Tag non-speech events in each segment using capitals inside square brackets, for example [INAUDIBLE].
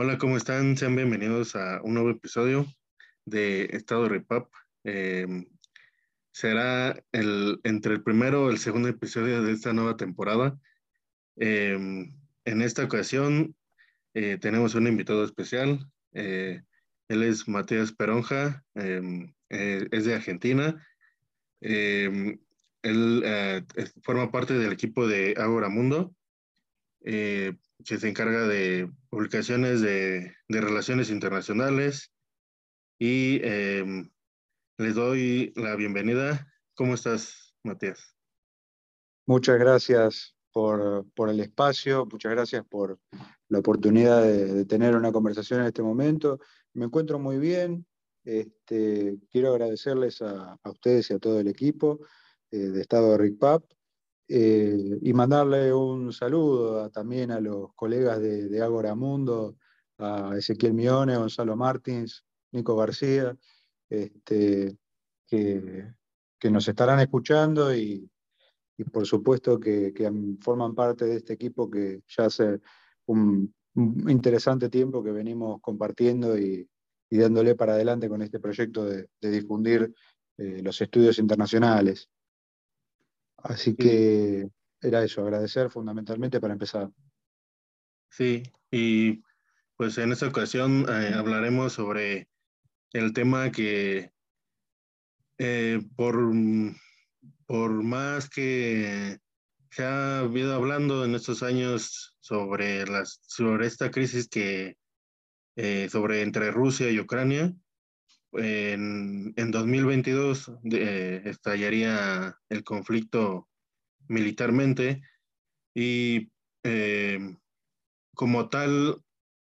Hola, ¿cómo están? Sean bienvenidos a un nuevo episodio de Estado Repap. Em, será el, entre el primero y el segundo episodio de esta nueva temporada. Em, en esta ocasión eh, tenemos un invitado especial. Eh, él es Matías Peronja, em, eh, es de Argentina. él forma parte del equipo de Agora Mundo que se encarga de publicaciones de, relaciones internacionales. Y em, les doy la bienvenida. ¿Cómo estás, Matías? Muchas gracias por, el espacio, muchas gracias por la oportunidad de, tener una conversación en este momento. Me encuentro muy bien. Este, quiero agradecerles a, ustedes y a todo el equipo eh, de Estado de RICPAP eh, y mandarle un saludo también a los colegas de, de Ágora Mundo, a Ezequiel Mione, Gonzalo Martins, Nico García, este, que, nos estarán escuchando y, por supuesto que, forman parte de este equipo que ya hace un, interesante tiempo que venimos compartiendo y, dándole para adelante con este proyecto de, difundir eh, los estudios internacionales. Así que era eso, agradecer fundamentalmente para empezar. Sí, y pues en esta ocasión eh, hablaremos sobre el tema que eh, por, por más que se ha habido hablando en estos años sobre, las, sobre esta crisis que eh, sobre entre Rusia y Ucrania, en, en 2022 estallaría el conflicto militarmente y eh, como tal,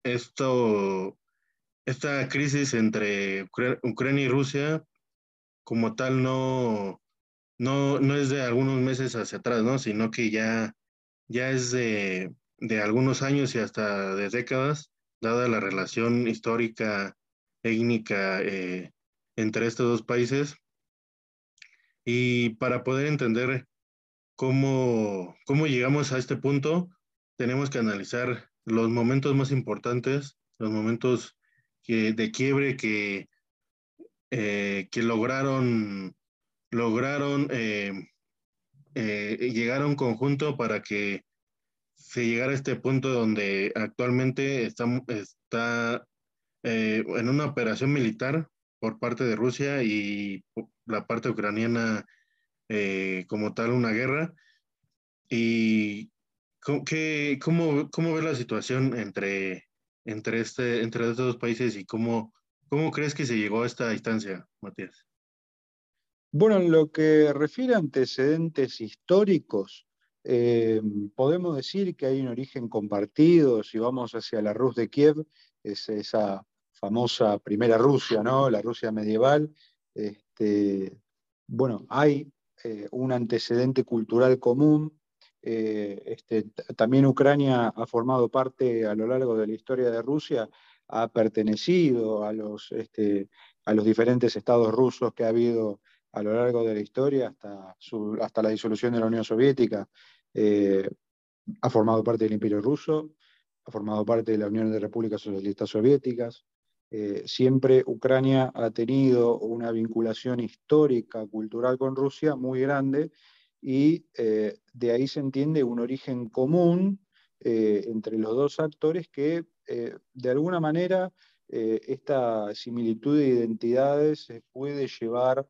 esto, esta crisis entre Ucrania y Rusia, como tal, no, no, no es de algunos meses hacia atrás, ¿no? sino que ya, ya es de, de algunos años y hasta de décadas, dada la relación histórica técnica eh, entre estos dos países. Y para poder entender cómo, cómo llegamos a este punto, tenemos que analizar los momentos más importantes, los momentos que, de quiebre que, eh, que lograron, lograron eh, llegar a un conjunto para que se llegara a este punto donde actualmente está eh, en una operación militar por parte de Rusia y la parte ucraniana eh, como tal una guerra. ¿Y cómo, cómo, cómo ve la situación entre, entre, este, entre estos dos países y cómo, cómo crees que se llegó a esta instancia, Matías? Bueno, en lo que refiere a antecedentes históricos, eh, podemos decir que hay un origen compartido, si vamos hacia la Rus de Kiev, es esa famosa primera Rusia, ¿no? La Rusia medieval. Este, bueno, hay eh, un antecedente cultural común. Eh, este, también Ucrania ha formado parte a lo largo de la historia de Rusia, ha pertenecido a los, este, diferentes estados rusos que ha habido a lo largo de la historia hasta, hasta la disolución de la Unión Soviética. Eh, ha formado parte del Imperio Ruso, ha formado parte de la Unión de Repúblicas Socialistas Soviéticas, eh, siempre Ucrania ha tenido una vinculación histórica, cultural con Rusia muy grande y eh, de ahí se entiende un origen común eh, entre los dos actores que de alguna manera esta similitud de identidades se puede llevar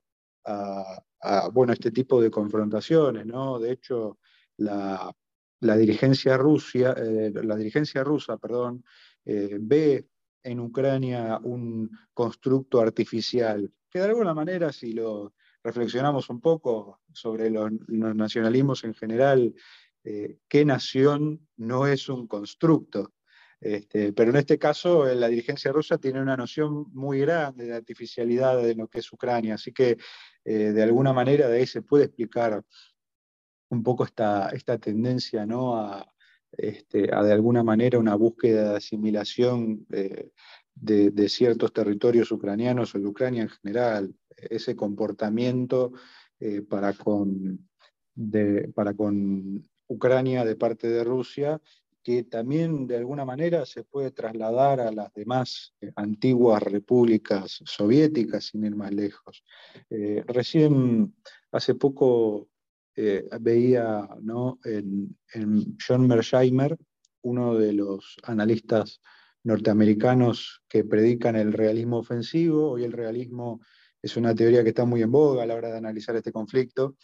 a, bueno, este tipo de confrontaciones. ¿no? De hecho, la, la dirigencia, Rusia, la dirigencia rusa perdón, ve en Ucrania un constructo artificial, que de alguna manera, si lo reflexionamos un poco sobre los, nacionalismos en general, eh, ¿qué nación no es un constructo? Este, pero en este caso, eh, la dirigencia rusa tiene una noción muy grande de artificialidad de lo que es Ucrania, así que eh, de alguna manera de ahí se puede explicar un poco esta, esta tendencia ¿no? a, este, a de alguna manera una búsqueda de asimilación de, ciertos territorios ucranianos o de Ucrania en general, ese comportamiento eh, para, con, para con Ucrania de parte de Rusia que también de alguna manera se puede trasladar a las demás eh, antiguas repúblicas soviéticas, sin ir más lejos. Eh, recién, hace poco, eh, veía ¿no? en, John Mersheimer, uno de los analistas norteamericanos que predican el realismo ofensivo. Hoy el realismo es una teoría que está muy en boga a la hora de analizar este conflicto,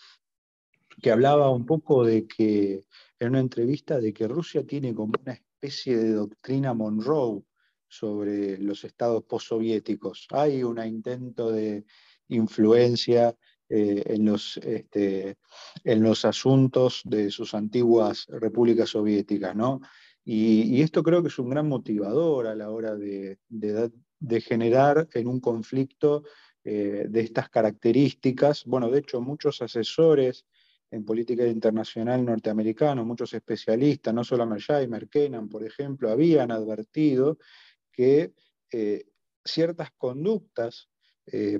que hablaba un poco de que en una entrevista de que Rusia tiene como una especie de doctrina Monroe sobre los estados postsoviéticos. Hay un intento de influencia eh, en, los, este, en los asuntos de sus antiguas repúblicas soviéticas, ¿no? Y, esto creo que es un gran motivador a la hora de, generar en un conflicto eh, de estas características. Bueno, de hecho, muchos asesores en política internacional norteamericano, muchos especialistas, no solo Mersheimer, Kennan, por ejemplo, habían advertido que eh, ciertas conductas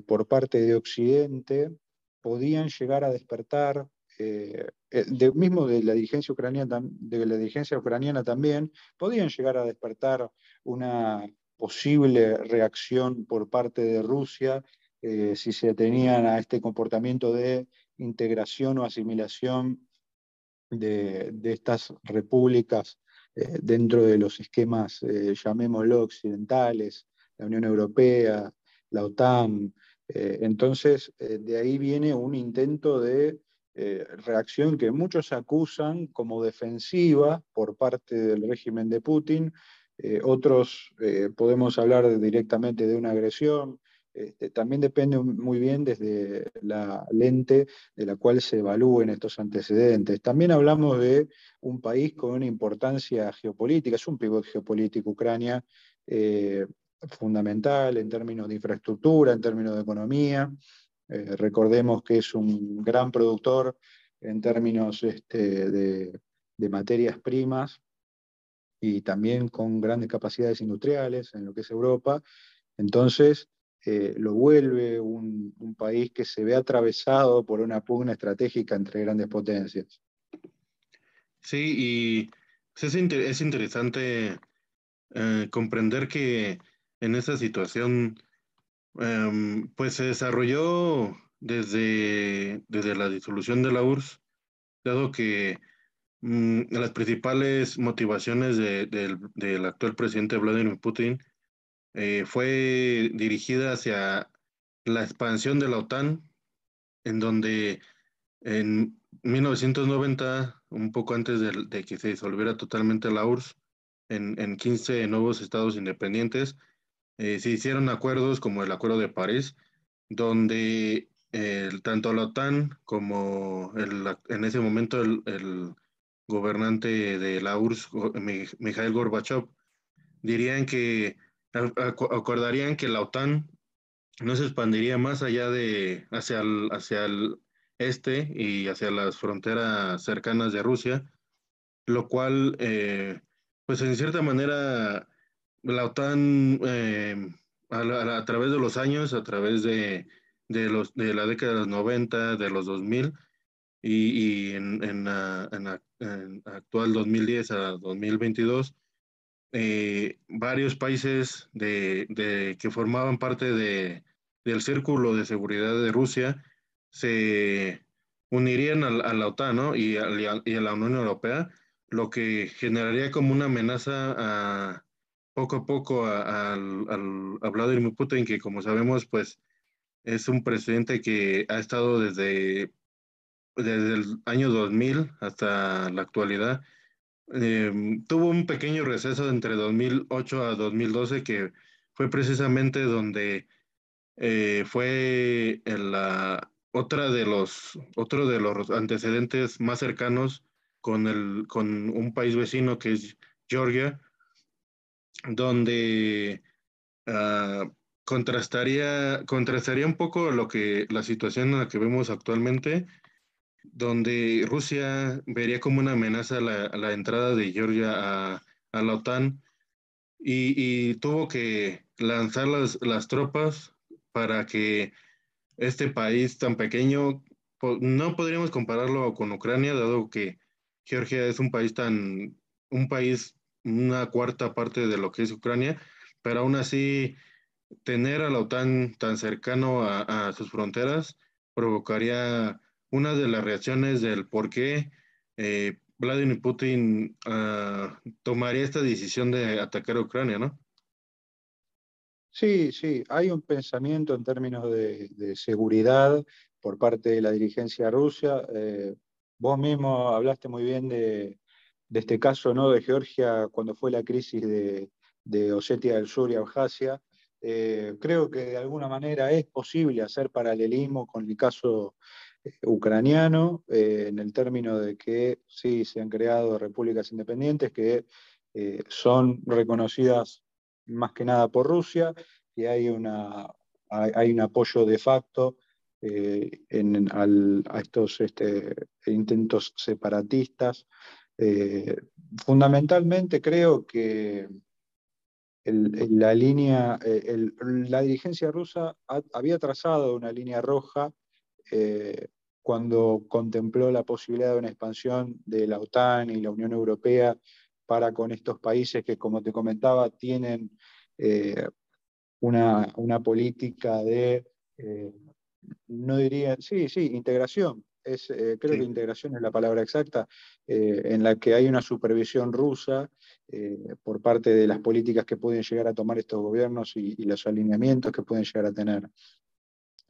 por parte de Occidente podían llegar a despertar, eh, mismo de la, dirigencia ucraniana, de la dirigencia ucraniana también, podían llegar a despertar una posible reacción por parte de Rusia si se tenían a este comportamiento de integración o asimilación de, estas repúblicas eh, dentro de los esquemas, eh, llamémoslo, occidentales, la Unión Europea, la OTAN. Eh, entonces, de ahí viene un intento de reacción que muchos acusan como defensiva por parte del régimen de Putin. otros podemos hablar directamente de una agresión, este, también depende muy bien desde la lente de la cual se evalúen estos antecedentes. También hablamos de un país con una importancia geopolítica, es un pivot geopolítico Ucrania eh, fundamental en términos de infraestructura, en términos de economía. Eh, recordemos que es un gran productor en términos este, de, materias primas y también con grandes capacidades industriales en lo que es Europa. Entonces, eh, lo vuelve un, país que se ve atravesado por una pugna estratégica entre grandes potencias. Sí, y es, es interesante eh, comprender que en esta situación em, pues se desarrolló desde, desde la disolución de la URSS, dado que mm, las principales motivaciones del actual presidente Vladimir Putin eh, fue dirigida hacia la expansión de la OTAN, en donde en 1990, un poco antes de, que se disolviera totalmente la URSS, en, en 15 nuevos estados independientes, eh, se hicieron acuerdos como el Acuerdo de París, donde tanto la OTAN como el, en ese momento el, el, gobernante de la URSS, Mikhail Gorbachev, dirían que acordarían que la OTAN no se expandiría más allá de hacia el, hacia el este y hacia las fronteras cercanas de Rusia, lo cual, eh, pues en cierta manera, la OTAN eh, a, través de los años, a través de, de, los, de la década de los 90, de los 2000 y, y en, en, en, en actual 2010 a 2022, eh, varios países de, que formaban parte de, del círculo de seguridad de Rusia se unirían a, la OTAN y, a, la Unión Europea, lo que generaría como una amenaza a, poco a poco al, al, a Vladimir Putin, que como sabemos, pues es un presidente que ha estado desde, desde el año 2000 hasta la actualidad. Em, tuvo un pequeño receso entre 2008 a 2012 que fue precisamente donde eh, fue la otra de los otro de los antecedentes más cercanos con el con un país vecino que es Georgia donde ah, contrastaría contrastaría un poco lo que la situación en la que vemos actualmente donde Rusia vería como una amenaza la, la entrada de Georgia a, a la OTAN y, tuvo que lanzar las, las, tropas para que este país tan pequeño, no podríamos compararlo con Ucrania, dado que Georgia es un país tan un país, una cuarta parte de lo que es Ucrania, pero aún así tener a la OTAN tan cercano a, sus fronteras provocaría una de las reacciones del por qué eh, Vladimir Putin ah, tomaría esta decisión de atacar a Ucrania, ¿no? Sí, sí, hay un pensamiento en términos de, seguridad por parte de la dirigencia rusa. Eh, vos mismo hablaste muy bien de, este caso ¿no? de Georgia cuando fue la crisis de, de Osetia del Sur y Abjasia. Eh, creo que de alguna manera es posible hacer paralelismo con el caso eh, ucraniano, en el término de que sí, se han creado repúblicas independientes que son reconocidas más que nada por Rusia, y hay, una, hay, un apoyo de facto eh, a estos este, intentos separatistas. Eh, fundamentalmente creo que la línea, eh, la dirigencia rusa había trazado una línea roja cuando contempló la posibilidad de una expansión de la OTAN y la Unión Europea para con estos países que, como te comentaba, tienen eh, una, política de, eh, no diría, sí, sí, integración. Es, eh, creo que integración es la palabra exacta, en la que hay una supervisión rusa por parte de las políticas que pueden llegar a tomar estos gobiernos y, los alineamientos que pueden llegar a tener.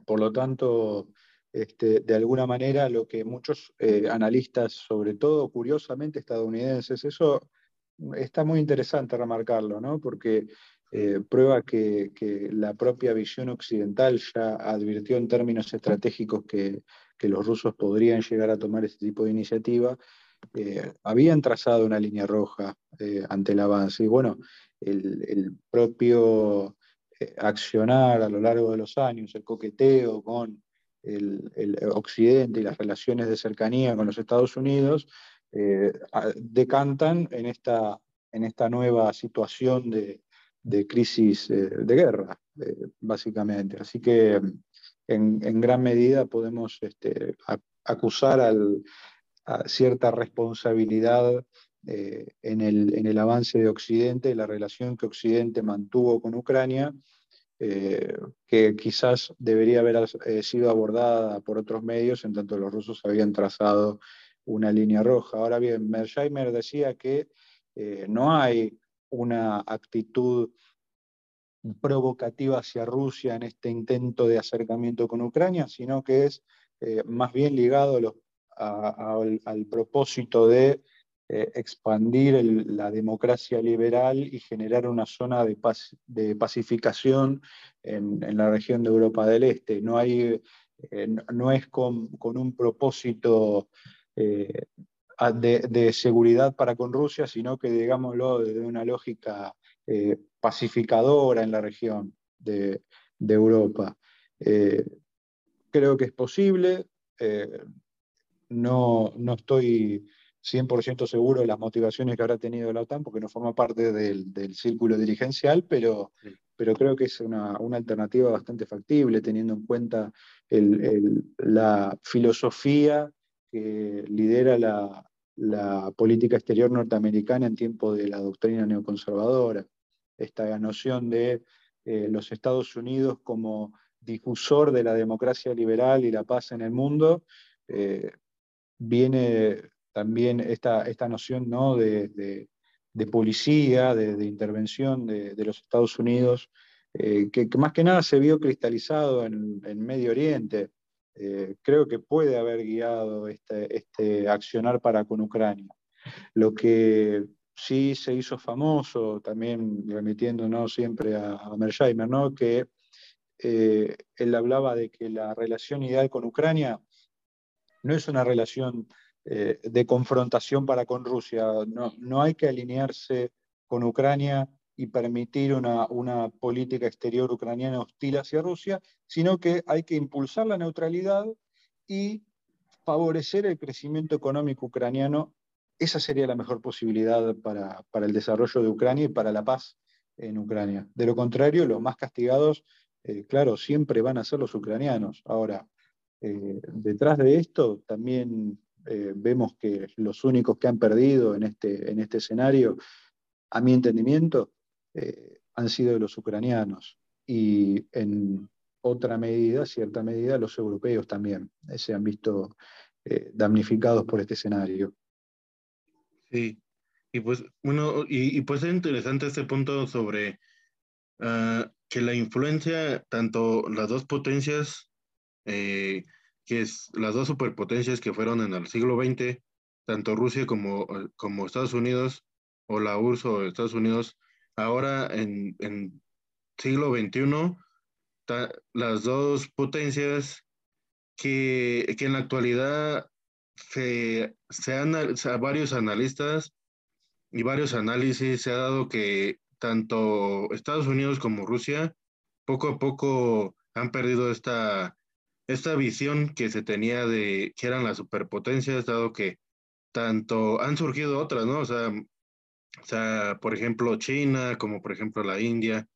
Por lo tanto, este, de alguna manera lo que muchos analistas, sobre todo curiosamente estadounidenses, eso está muy interesante remarcarlo, ¿no? porque eh, prueba que, la propia visión occidental ya advirtió en términos estratégicos que, los rusos podrían llegar a tomar este tipo de iniciativa, eh, habían trazado una línea roja eh, ante el avance. Y bueno, el, propio accionar a lo largo de los años, el coqueteo con el, Occidente y las relaciones de cercanía con los Estados Unidos, decantan en esta, en esta nueva situación de, de crisis eh, de guerra, eh, básicamente. Así que en, gran medida podemos este, acusar a cierta responsabilidad eh, en, el, avance de Occidente, la relación que Occidente mantuvo con Ucrania, que quizás debería haber sido abordada por otros medios, en tanto los rusos habían trazado una línea roja. Ahora bien, Mersheimer decía que no hay una actitud provocativa hacia Rusia en este intento de acercamiento con Ucrania, sino que es eh, más bien ligado al, propósito de eh, expandir la democracia liberal y generar una zona de, pacificación en, la región de Europa del Este. No, hay, eh, no es con, un propósito de, seguridad para con Rusia, sino que, digámoslo, desde una lógica eh, pacificadora en la región de, Europa. Eh, creo que es posible, eh, no, no, estoy 100% seguro de las motivaciones que habrá tenido la OTAN, porque no forma parte del, círculo dirigencial, pero, pero creo que es una, alternativa bastante factible, teniendo en cuenta la filosofía que lidera la, la política exterior norteamericana en tiempo de la doctrina neoconservadora. Esta noción de eh, los Estados Unidos como difusor de la democracia liberal y la paz en el mundo, eh, viene también esta, esta noción ¿no? de, policía, de, intervención de, los Estados Unidos, eh, que, más que nada se vio cristalizado en, en Medio Oriente, eh, creo que puede haber guiado este, este, accionar para con Ucrania. Lo que sí se hizo famoso, también remitiéndonos siempre a, a Mersheimer, ¿no? que eh, él hablaba de que la relación ideal con Ucrania no es una relación eh, de confrontación para con Rusia, no, no hay que alinearse con Ucrania y permitir una, política exterior ucraniana hostil hacia Rusia, sino que hay que impulsar la neutralidad y favorecer el crecimiento económico ucraniano. Esa sería la mejor posibilidad para, el desarrollo de Ucrania y para la paz en Ucrania. De lo contrario, los más castigados, eh, claro, siempre van a ser los ucranianos. Ahora, eh, detrás de esto también eh, vemos que los únicos que han perdido en este, en este escenario, a mi entendimiento, eh, han sido los ucranianos y en otra medida, cierta medida, los europeos también se han visto damnificados por este escenario. Sí, y pues, bueno, y, pues es interesante este punto sobre ah, que la influencia, tanto las dos potencias, eh, que es las dos superpotencias que fueron en el siglo XX, tanto Rusia como, como Estados Unidos, o la URSS o Estados Unidos, ahora en, en siglo XXI, las dos potencias que, que en la actualidad se, se han, varios analistas y varios análisis se ha dado que tanto Estados Unidos como Rusia poco a poco han perdido esta, esta visión que se tenía de que eran las superpotencias, dado que tanto han surgido otras, ¿no? O sea, o sea, por ejemplo, China, como por ejemplo la India,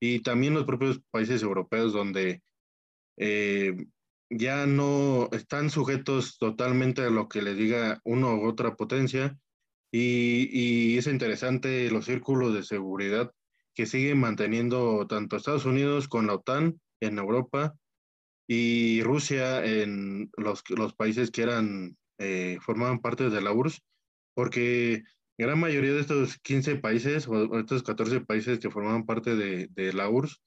y también los propios países europeos donde eh, ya no están sujetos totalmente a lo que le diga uno u otra potencia, y, es interesante los círculos de seguridad que siguen manteniendo tanto Estados Unidos con la OTAN en Europa y Rusia en los, los países que eran, eh, formaban parte de la URSS, porque gran mayoría de estos 15 países o estos 14 países que formaban parte de, de la URSS,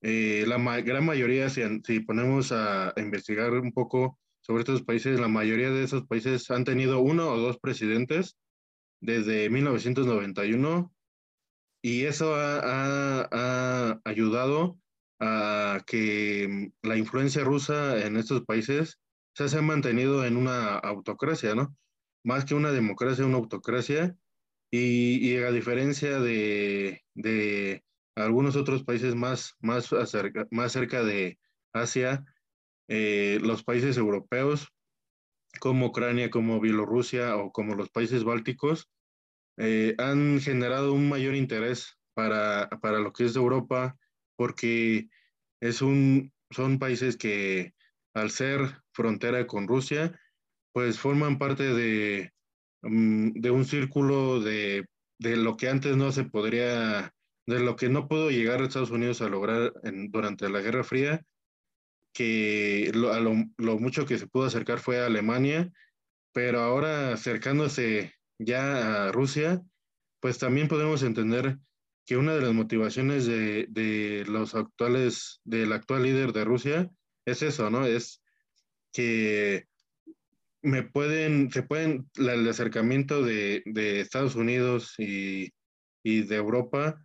eh, la gran mayoría, si, si ponemos a, investigar un poco sobre estos países, la mayoría de esos países han tenido uno o dos presidentes desde 1991 y eso ha, ayudado a que la influencia rusa en estos países se ha mantenido en una autocracia, ¿no? Más que una democracia, una autocracia. Y, a diferencia de, algunos otros países más, más, más cerca de Asia, eh, los países europeos como Ucrania, como Bielorrusia o como los países bálticos, eh, han generado un mayor interés para, para, lo que es Europa, porque es un, son países que al ser frontera con Rusia, pues forman parte de, mm, de un círculo de, de, lo que antes no se podría, de lo que no pudo llegar a Estados Unidos a lograr durante la Guerra Fría, que lo, a lo, lo, mucho que se pudo acercar fue a Alemania, pero ahora acercándose ya a Rusia, pues también podemos entender que una de las motivaciones de, de los actuales, del actual líder de Rusia es eso, ¿no? Es que me pueden, se pueden, el acercamiento de, de Estados Unidos y, y, de Europa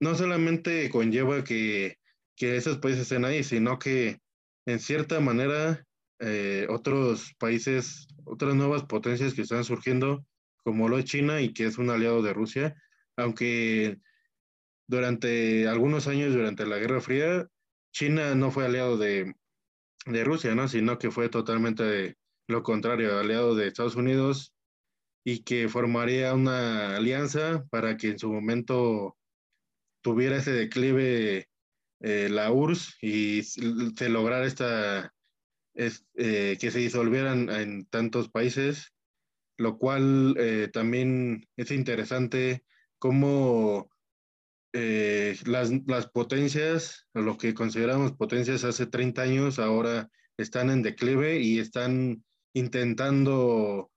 no solamente conlleva que, que esos países estén ahí, sino que en cierta manera, eh, otros países, otras nuevas potencias que están surgiendo, como lo es China y que es un aliado de Rusia, aunque durante algunos años, durante la Guerra Fría, China no fue aliado de, de Rusia, ¿no? sino que fue totalmente lo contrario, aliado de Estados Unidos y que formaría una alianza para que en su momento tuviera ese declive eh, la URSS y se lograr esta, eh, que se disolvieran en tantos países, lo cual eh, también es interesante cómo las, las, potencias, lo que consideramos potencias hace 30 años, ahora están en declive y están intentando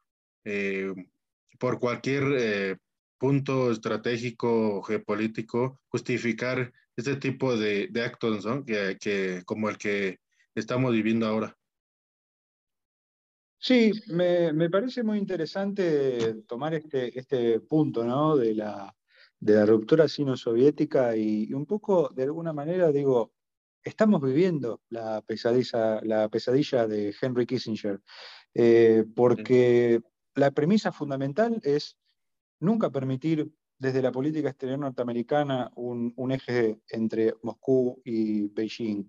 por cualquier punto estratégico geopolítico justificar este tipo de, de actos, ¿no? que, que, como el que estamos viviendo ahora. Sí, me, me parece muy interesante tomar este, este punto ¿no? de, la, de la ruptura sino-soviética y, un poco, de alguna manera, digo, estamos viviendo la pesadilla, la pesadilla de Henry Kissinger, eh, porque la premisa fundamental es nunca permitir desde la política exterior norteamericana un, eje entre Moscú y Beijing.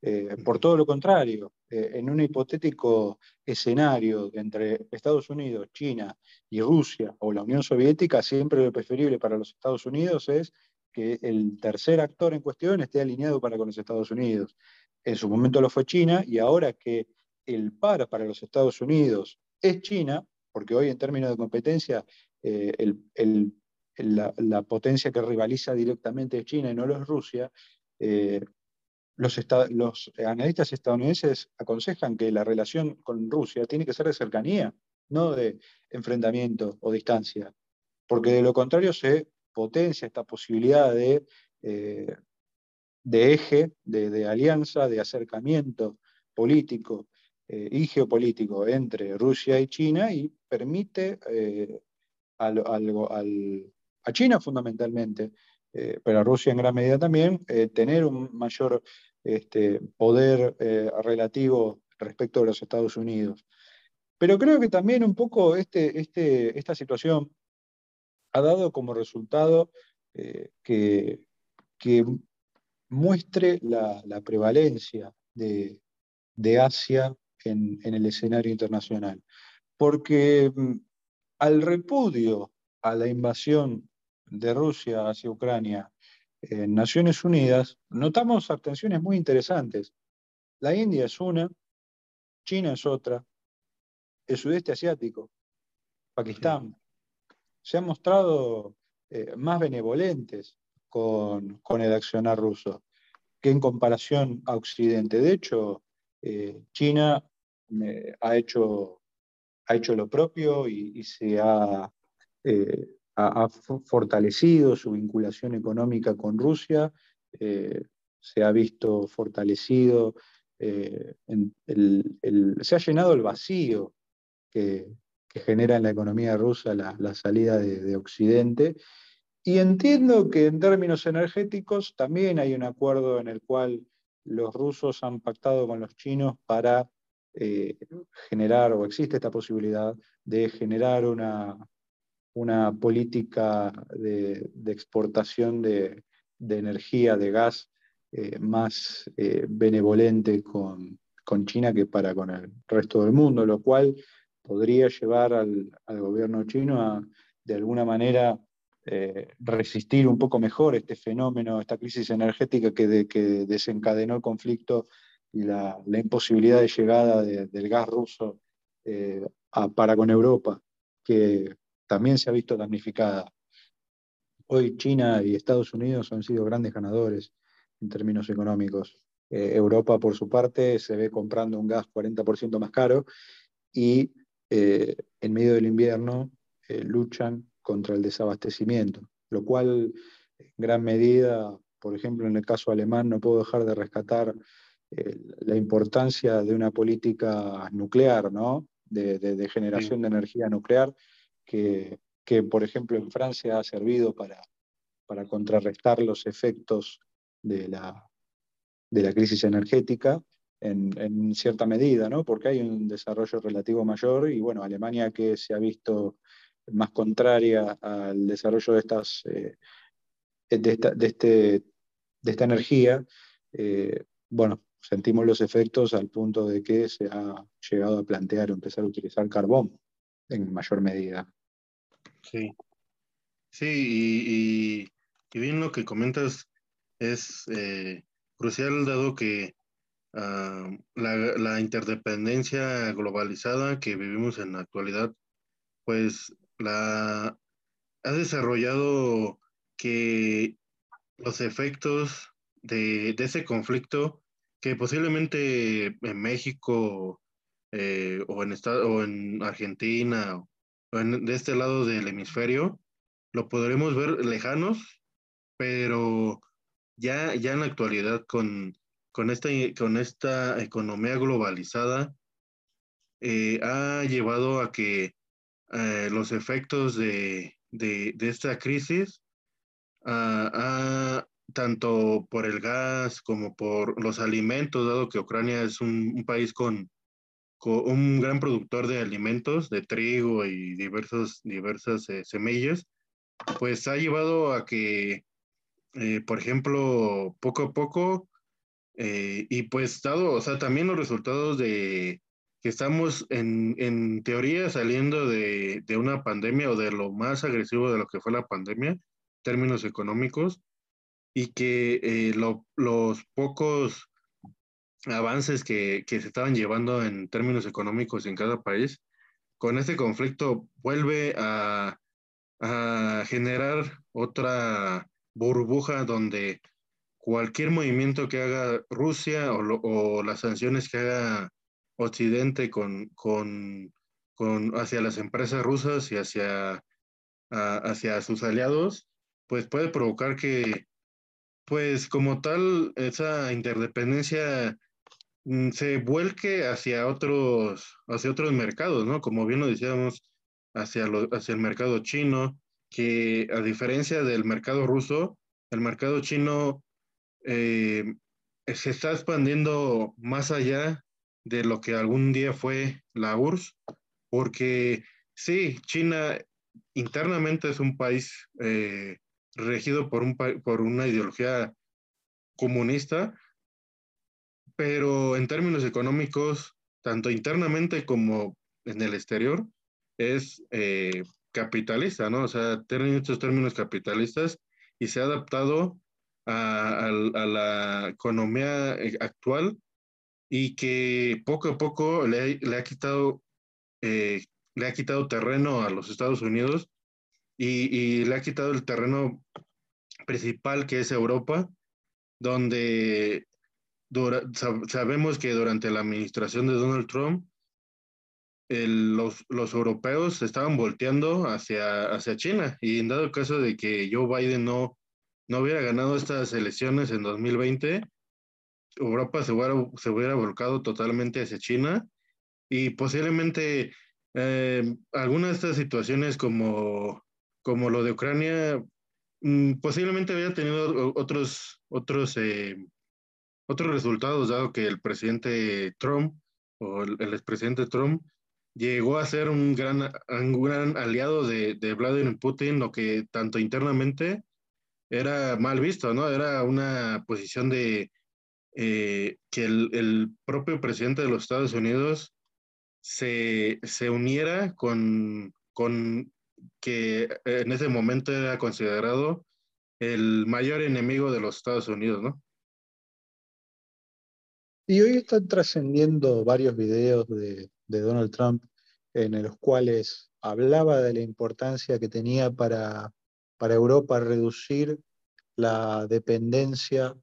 Eh, por todo lo contrario, eh, en un hipotético escenario entre Estados Unidos, China y Rusia o la Unión Soviética, siempre lo preferible para los Estados Unidos es que el tercer actor en cuestión esté alineado para con los Estados Unidos. En su momento lo fue China y ahora que el par para los Estados Unidos es China, porque hoy en términos de competencia eh, la, potencia que rivaliza directamente es China y no lo es Rusia, eh, los, analistas estadounidenses aconsejan que la relación con Rusia tiene que ser de cercanía, no de enfrentamiento o distancia, porque de lo contrario se potencia esta posibilidad de, eh, de eje, de, alianza, de acercamiento político eh, y geopolítico entre Rusia y China y permite eh, a China fundamentalmente, pero a Rusia en gran medida también, tener un mayor este, poder relativo respecto a los Estados Unidos. Pero creo que también un poco este, este, esta situación ha dado como resultado eh, que, muestre la, prevalencia de, Asia en, el escenario internacional. Porque mm, al repudio a la invasión de Rusia hacia Ucrania en Naciones Unidas, notamos abstenciones muy interesantes. La India es una, China es otra, el sudeste asiático, Pakistán, se han mostrado eh, más benevolentes con, el accionar ruso que en comparación a Occidente. De hecho, eh, China ha, hecho, ha hecho lo propio y, se ha, eh, ha, fortalecido su vinculación económica con Rusia, se ha visto fortalecido, se ha llenado el vacío que genera en la economía rusa la, salida de, Occidente. Y entiendo que en términos energéticos también hay un acuerdo en el cual los rusos han pactado con los chinos para eh, generar, o existe esta posibilidad, de generar una, una política de, exportación de, energía, de gas, eh, más eh, benevolente con, con, China que para con el resto del mundo, lo cual podría llevar al, gobierno chino a, de alguna manera, resistir un poco mejor este fenómeno, esta crisis energética que, desencadenó el conflicto y la, imposibilidad de llegada del gas ruso eh, para con Europa, que también se ha visto damnificada. Hoy China y Estados Unidos han sido grandes ganadores en términos económicos. Eh, Europa, por su parte, se ve comprando un gas 40% más caro y eh, en medio del invierno luchan contra el desabastecimiento, lo cual en gran medida, por ejemplo, en el caso alemán, no puedo dejar de rescatar la importancia de una política nuclear, ¿no? de, generación de energía nuclear, que, que, por ejemplo, en Francia ha servido para, para contrarrestar los efectos de la, de la crisis energética en, cierta medida, ¿no? porque hay un desarrollo relativo mayor y bueno, Alemania que se ha visto más contraria al desarrollo de, estas, eh, de, esta, de, este, de esta energía, eh, bueno, sentimos los efectos al punto de que se ha llegado a plantear empezar a utilizar carbón en mayor medida. Sí, sí, y, bien lo que comentas es eh, crucial dado que Ah, la, interdependencia globalizada que vivimos en la actualidad, pues la ha desarrollado que los efectos de, ese conflicto que posiblemente en México eh, o, en o en Argentina o en, de este lado del hemisferio lo podremos ver lejanos, pero ya, ya en la actualidad con con esta, con esta economía globalizada eh, ha llevado a que eh, los efectos de, esta crisis, tanto por el gas como por los alimentos, dado que Ucrania es un, país con, un gran productor de alimentos, de trigo y diversos, diversas eh, semillas, pues ha llevado a que, por ejemplo, poco a poco eh, y pues dado, o sea, también los resultados de que estamos en, en teoría saliendo de, de, una pandemia o de lo más agresivo de lo que fue la pandemia, términos económicos, y que eh, los pocos avances que, que, se estaban llevando en términos económicos en cada país, con este conflicto vuelve a, generar otra burbuja donde cualquier movimiento que haga Rusia o, las sanciones que haga Occidente con, con, hacia las empresas rusas y hacia, hacia sus aliados, pues puede provocar que, pues como tal, esa interdependencia mm, se vuelque hacia otros, hacia otros mercados, ¿no? Como bien lo decíamos, hacia, hacia el mercado chino, que a diferencia del mercado ruso, el mercado chino eh, se está expandiendo más allá de lo que algún día fue la URSS, porque sí, China internamente es un país eh, regido por, un, por una ideología comunista, pero en términos económicos, tanto internamente como en el exterior, es eh, capitalista, ¿no? O sea, tiene muchos términos capitalistas y se ha adaptado a, la economía eh, actual y que poco a poco le, ha quitado eh, le ha quitado terreno a los Estados Unidos y, le ha quitado el terreno principal que es Europa, donde sabemos que durante la administración de Donald Trump, los, los, europeos estaban volteando hacia, hacia China y en dado caso de que Joe Biden no, no hubiera ganado estas elecciones en 2020, Europa se hubiera, se hubiera volcado totalmente hacia China y posiblemente eh, algunas de estas situaciones como como lo de Ucrania, mm, posiblemente había tenido otros, otros, eh, otros resultados, dado que el presidente Trump o el, expresidente Trump llegó a ser un gran, un gran aliado de, de, Vladimir Putin, lo que tanto internamente era mal visto, ¿no? Era una posición de eh, que el, el, propio presidente de los Estados Unidos se, se uniera con, con que en ese momento era considerado el mayor enemigo de los Estados Unidos, ¿no? Y hoy están trascendiendo varios videos de, Donald Trump en los cuales hablaba de la importancia que tenía para, para Europa reducir la dependencia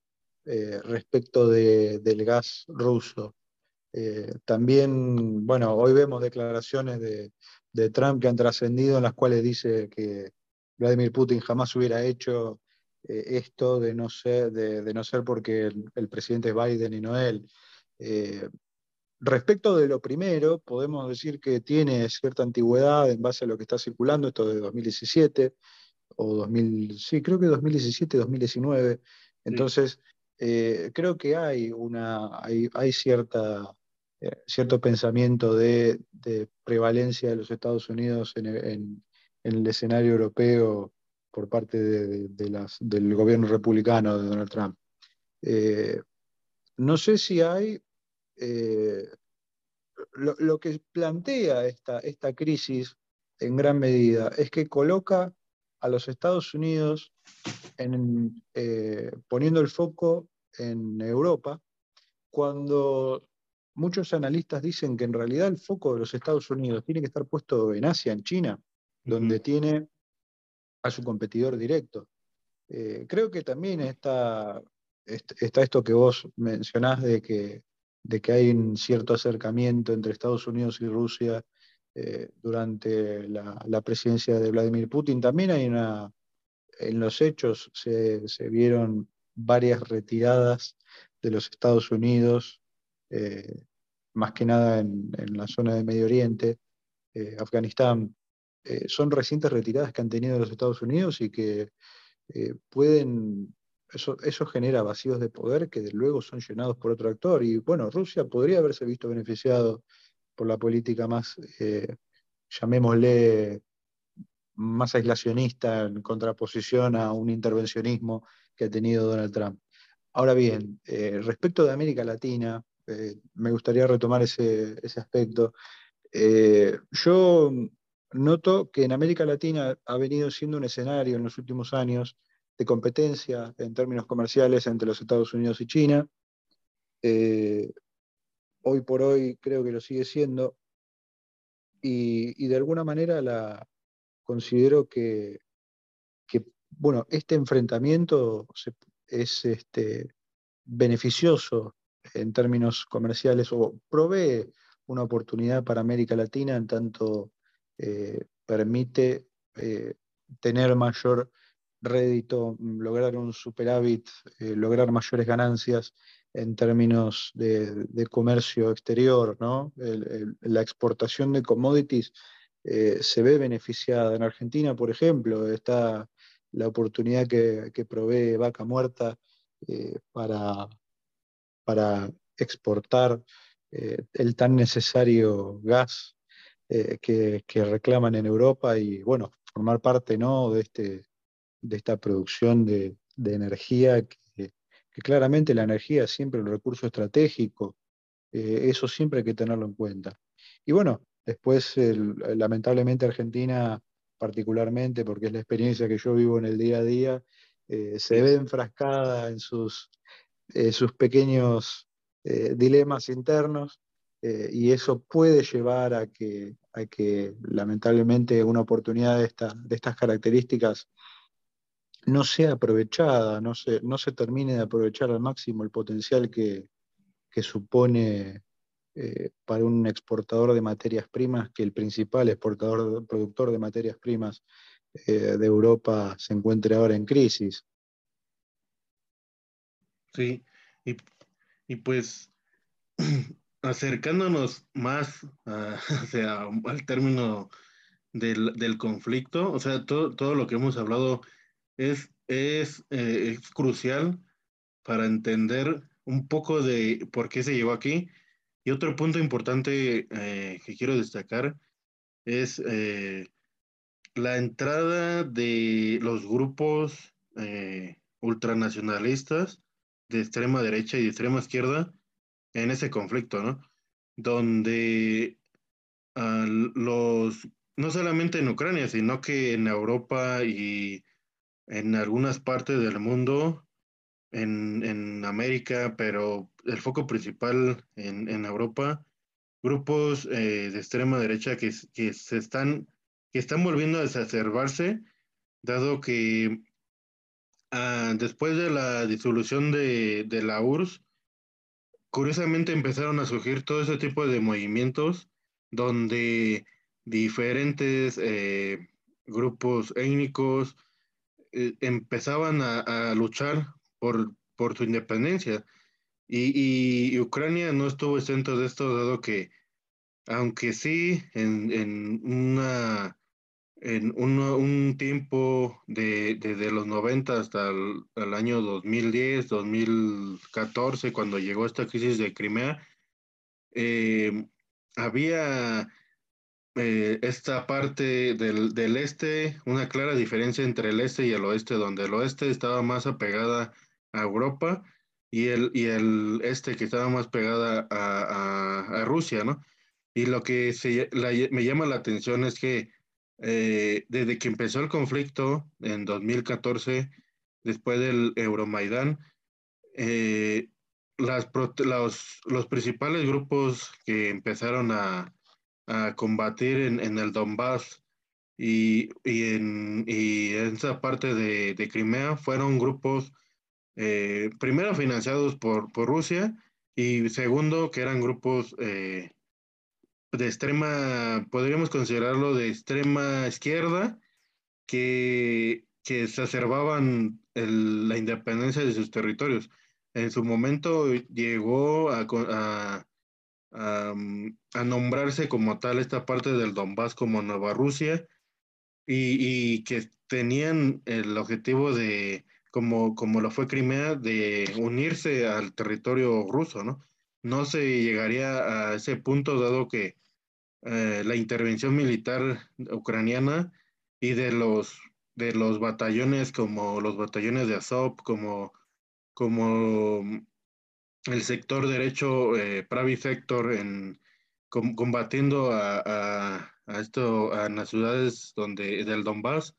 eh, respecto del gas ruso. Eh, también, bueno, hoy vemos declaraciones de, de Trump que han trascendido en las cuales dice que Vladimir Putin jamás hubiera hecho eh, esto de no ser, de, no ser porque el, presidente es Biden y no él. Eh, respecto de lo primero, podemos decir que tiene cierta antigüedad en base a lo que está circulando, esto de 2017, o 2000, sí, creo que 2017, 2019. Entonces, eh, creo que hay, una, hay, hay cierta eh, cierto pensamiento de, prevalencia de los Estados Unidos en, el escenario europeo por parte del gobierno republicano de Donald Trump. Eh, no sé si hay... Eh, lo, que plantea esta, crisis en gran medida es que coloca a los Estados Unidos en, poniendo el foco en Europa cuando muchos analistas dicen que en realidad el foco de los Estados Unidos tiene que estar puesto en Asia, en China, donde tiene a su competidor directo. Eh, creo que también está, está esto que vos mencionás de que, de que hay un cierto acercamiento entre Estados Unidos y Rusia eh, durante la, presidencia de Vladimir Putin. También hay una, en los hechos se, vieron varias retiradas de los Estados Unidos eh, más que nada en, la zona de Medio Oriente, eh, Afganistán, eh, son recientes retiradas que han tenido los Estados Unidos y que pueden, eso, eso genera vacíos de poder que luego son llenados por otro actor. Y bueno, Rusia podría haberse visto beneficiado por la política más, llamémosle, más aislacionista en contraposición a un intervencionismo que ha tenido Donald Trump. Ahora bien, respecto de América Latina, eh, me gustaría retomar ese, aspecto. Eh, yo noto que en América Latina ha venido siendo un escenario en los últimos años de competencia en términos comerciales entre los Estados Unidos y China. Eh, hoy por hoy creo que lo sigue siendo. y, de alguna manera la, considero que, bueno, este enfrentamiento es este, beneficioso en términos comerciales o provee una oportunidad para América Latina en tanto eh, permite eh, tener mayor rédito, lograr un superávit, eh, lograr mayores ganancias en términos de, comercio exterior, ¿no? la exportación de commodities se ve beneficiada. En Argentina, por ejemplo, está la oportunidad que, que provee Vaca Muerta para, para exportar eh, el tan necesario gas eh, que, reclaman en Europa y, bueno, formar parte ¿no? de, este, de esta producción de, energía, que, claramente la energía es siempre un recurso estratégico, eh, eso siempre hay que tenerlo en cuenta. Y bueno, después, lamentablemente Argentina, particularmente, porque es la experiencia que yo vivo en el día a día, se ve enfrascada en sus, sus pequeños eh, dilemas internos eh, y eso puede llevar a que, que lamentablemente una oportunidad de, de estas características no sea aprovechada, no se, no se termine de aprovechar al máximo el potencial que, supone eh, para un exportador de materias primas, que el principal exportador, productor de materias primas de Europa se encuentre ahora en crisis. Sí, y y pues [CLEARS THROAT] acercándonos más [LAUGHS] al término del, conflicto, o sea, todo, todo, lo que hemos hablado es, es, eh, crucial para entender un poco de por qué se llegó aquí. Y otro punto importante eh, que quiero destacar es eh, la entrada de los grupos ultranacionalistas de extrema derecha y de extrema izquierda en ese conflicto, ¿no? Donde ah, los, no solamente en Ucrania, sino que en Europa y en algunas partes del mundo, en, América, pero el foco principal en, Europa, grupos eh, de extrema derecha que, que, se están, que están volviendo a exacerbarse, dado que Ah, después de la disolución de, la URSS, curiosamente empezaron a surgir todo ese tipo de movimientos donde diferentes eh, grupos étnicos eh, empezaban a, luchar por, por su independencia. Y, Ucrania no estuvo exento de esto, dado que, aunque sí, en, en una en un, tiempo de, desde los 90 hasta el, año 2010, 2014, cuando llegó esta crisis de Crimea, eh, había eh, esta parte del, del, este, una clara diferencia entre el este y el oeste, donde el oeste estaba más apegada a Europa y el, y el este que estaba más pegada a, a, Rusia, ¿no? Y lo que se, me llama la atención es que eh, desde que empezó el conflicto en 2014, después del Euromaidán, eh, las, los, principales grupos que empezaron a, combatir en, el Donbass y, en, esa parte de, Crimea fueron grupos, eh, primero financiados por, por, Rusia y segundo que eran grupos eh, de extrema, podríamos considerarlo de extrema izquierda, que, que exacerbaban la independencia de sus territorios. En su momento llegó a, a, a, nombrarse como tal esta parte del Donbass como Nueva Rusia y, y, que tenían el objetivo de, como, como lo fue Crimea, de unirse al territorio ruso, ¿no? No se llegaría a ese punto dado que eh, la intervención militar ucraniana y de los, de los batallones como los batallones de Azov, como, como el sector derecho eh, Pravi Sector en, combatiendo a, a, esto, a las ciudades donde, del Donbass.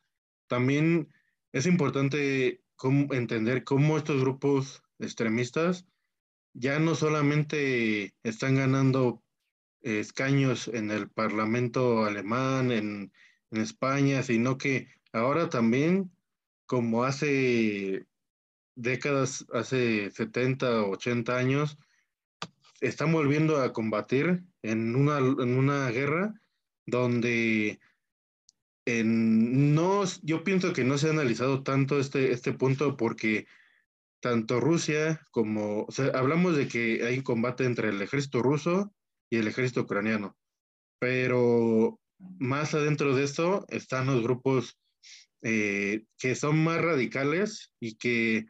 También es importante entender cómo estos grupos extremistas ya no solamente están ganando escaños en el Parlamento alemán, en, España, sino que ahora también, como hace décadas, hace 70, 80 años, están volviendo a combatir en una, en una guerra donde no, yo pienso que no se ha analizado tanto este, este punto porque tanto Rusia como, o hablamos de que hay combate entre el ejército ruso y el ejército ucraniano, pero más adentro de esto están los grupos eh, que son más radicales y que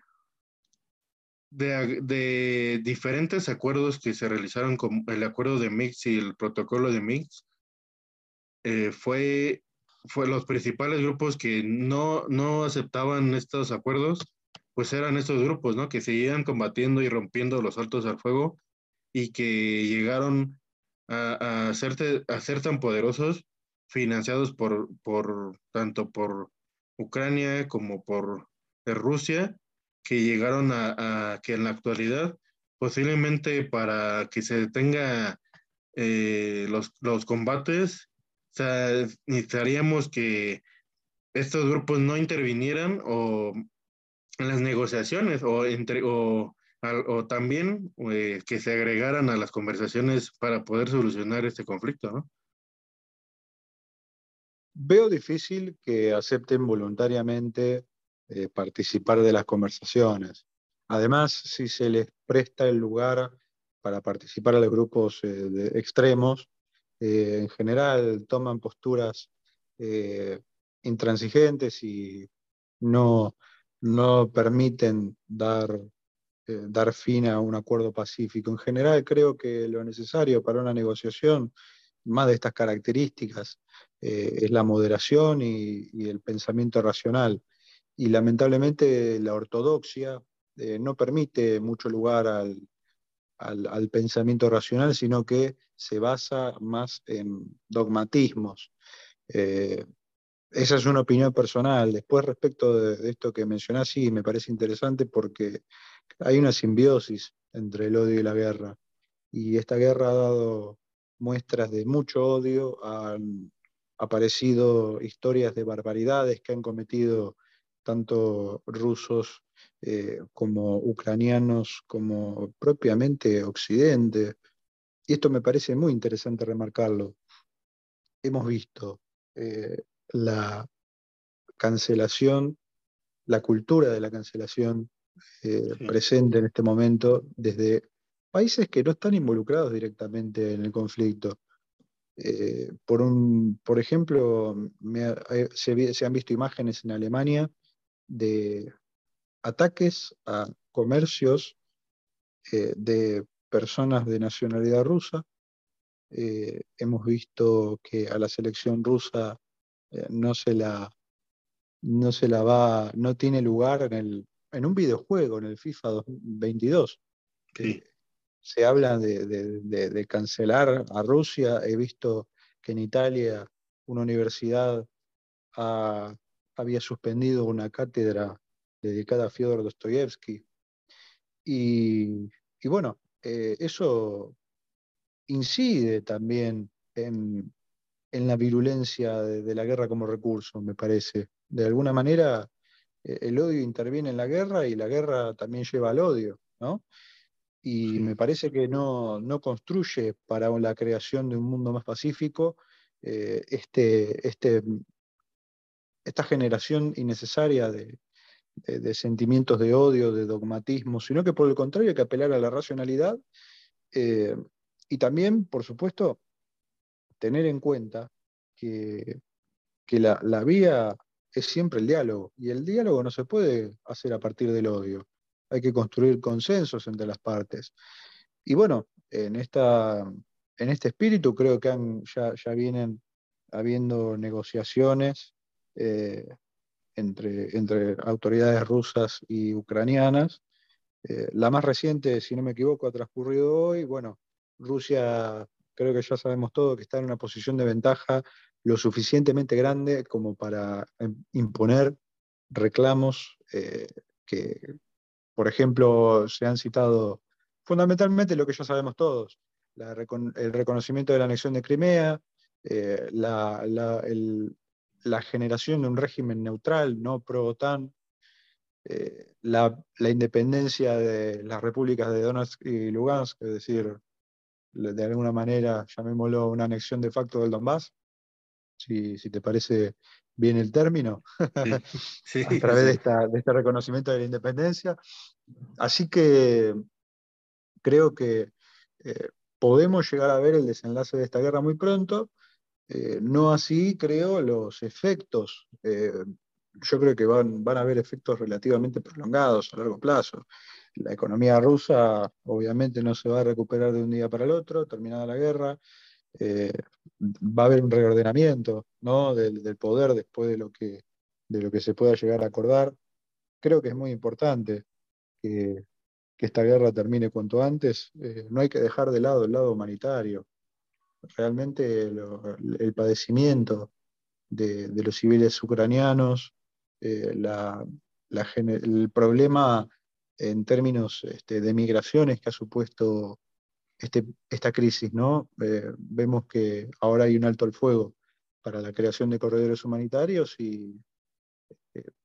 de, diferentes acuerdos que se realizaron, como el acuerdo de Mix y el protocolo de Mix, eh, fue, fue los principales grupos que no, no aceptaban estos acuerdos, pues eran estos grupos, ¿no? Que seguían combatiendo y rompiendo los altos al fuego y que llegaron a, a, a ser tan poderosos, financiados por, tanto por Ucrania como por Rusia, que llegaron a, que en la actualidad, posiblemente para que se detenga eh, los, combates, o necesitaríamos que estos grupos no intervinieran o en las negociaciones o, entre, o, o también eh, que se agregaran a las conversaciones para poder solucionar este conflicto, ¿no? Veo difícil que acepten voluntariamente eh, participar de las conversaciones. Además, si se les presta el lugar para participar a los grupos eh, extremos, en general toman posturas intransigentes y no, no permiten dar, dar fin a un acuerdo pacífico. En general, creo que lo necesario para una negociación más de estas características es la moderación y, el pensamiento racional y lamentablemente la ortodoxia eh, no permite mucho lugar al, pensamiento racional, sino que se basa más en dogmatismos. Eh, esa es una opinión personal. Después, respecto de, esto que mencionás, sí, me parece interesante porque hay una simbiosis entre el odio y la guerra. Y esta guerra ha dado muestras de mucho odio, han aparecido historias de barbaridades que han cometido tanto rusos eh, como ucranianos, como propiamente Occidente. Y esto me parece muy interesante remarcarlo. Hemos visto eh, la cancelación, la cultura de la cancelación eh, presente en este momento desde países que no están involucrados directamente en el conflicto. por, un, por ejemplo, se, han visto imágenes en Alemania de ataques a comercios eh, de personas de nacionalidad rusa. Eh, hemos visto que a la selección rusa eh, no, se la, no se la va, no tiene lugar en, el, en un videojuego, en el FIFA 22. Se habla de, de, cancelar a Rusia. He visto que en Italia una universidad ha había suspendido una cátedra dedicada a Fyodor Dostoyevsky. Y, bueno, eh, eso incide también en, la virulencia de, la guerra como recurso, me parece. De alguna manera, eh, el odio interviene en la guerra y la guerra también lleva al odio, ¿no? Y me parece que no, construye para la creación de un mundo más pacífico eh, este, este esta generación innecesaria de, sentimientos de odio, de dogmatismo, sino que por el contrario hay que apelar a la racionalidad eh, y también, por supuesto, tener en cuenta que, la, vía es siempre el diálogo y el diálogo no se puede hacer a partir del odio. Hay que construir consensos entre las partes. Y bueno, en, esta, en este espíritu creo que ya, ya vienen habiendo negociaciones eh, entre, entre, autoridades rusas y ucranianas. Eh, la más reciente, si no me equivoco, ha transcurrido hoy. Bueno, Rusia, creo que ya sabemos todo, que está en una posición de ventaja lo suficientemente grande como para em, imponer reclamos eh, que, por ejemplo, se han citado fundamentalmente lo que ya sabemos todos, el reconocimiento de la anexión de Crimea, eh, la, generación de un régimen neutral, no pro-OTAN, eh, la, independencia de las repúblicas de Donetsk y Lugansk, es decir, de alguna manera, llamémoslo una anexión de facto del Donbass, si, te parece bien el término, [LAUGHS] a través de, de este reconocimiento de la independencia. Así que creo que eh, podemos llegar a ver el desenlace de esta guerra muy pronto, eh, no así creo los efectos. Eh, yo creo que van, van a haber efectos relativamente prolongados a largo plazo. La economía rusa obviamente no se va a recuperar de un día para el otro, terminada la guerra. va a haber un reordenamiento ¿no? del, del, poder después de lo, que, de lo que se pueda llegar a acordar. Creo que es muy importante que, que esta guerra termine cuanto antes, eh, no hay que dejar de lado el lado humanitario. Realmente el padecimiento de, los civiles ucranianos, eh, el problema en términos este, de migraciones que ha supuesto este, esta crisis, ¿no? Eh, vemos que ahora hay un alto al fuego para la creación de corredores humanitarios y,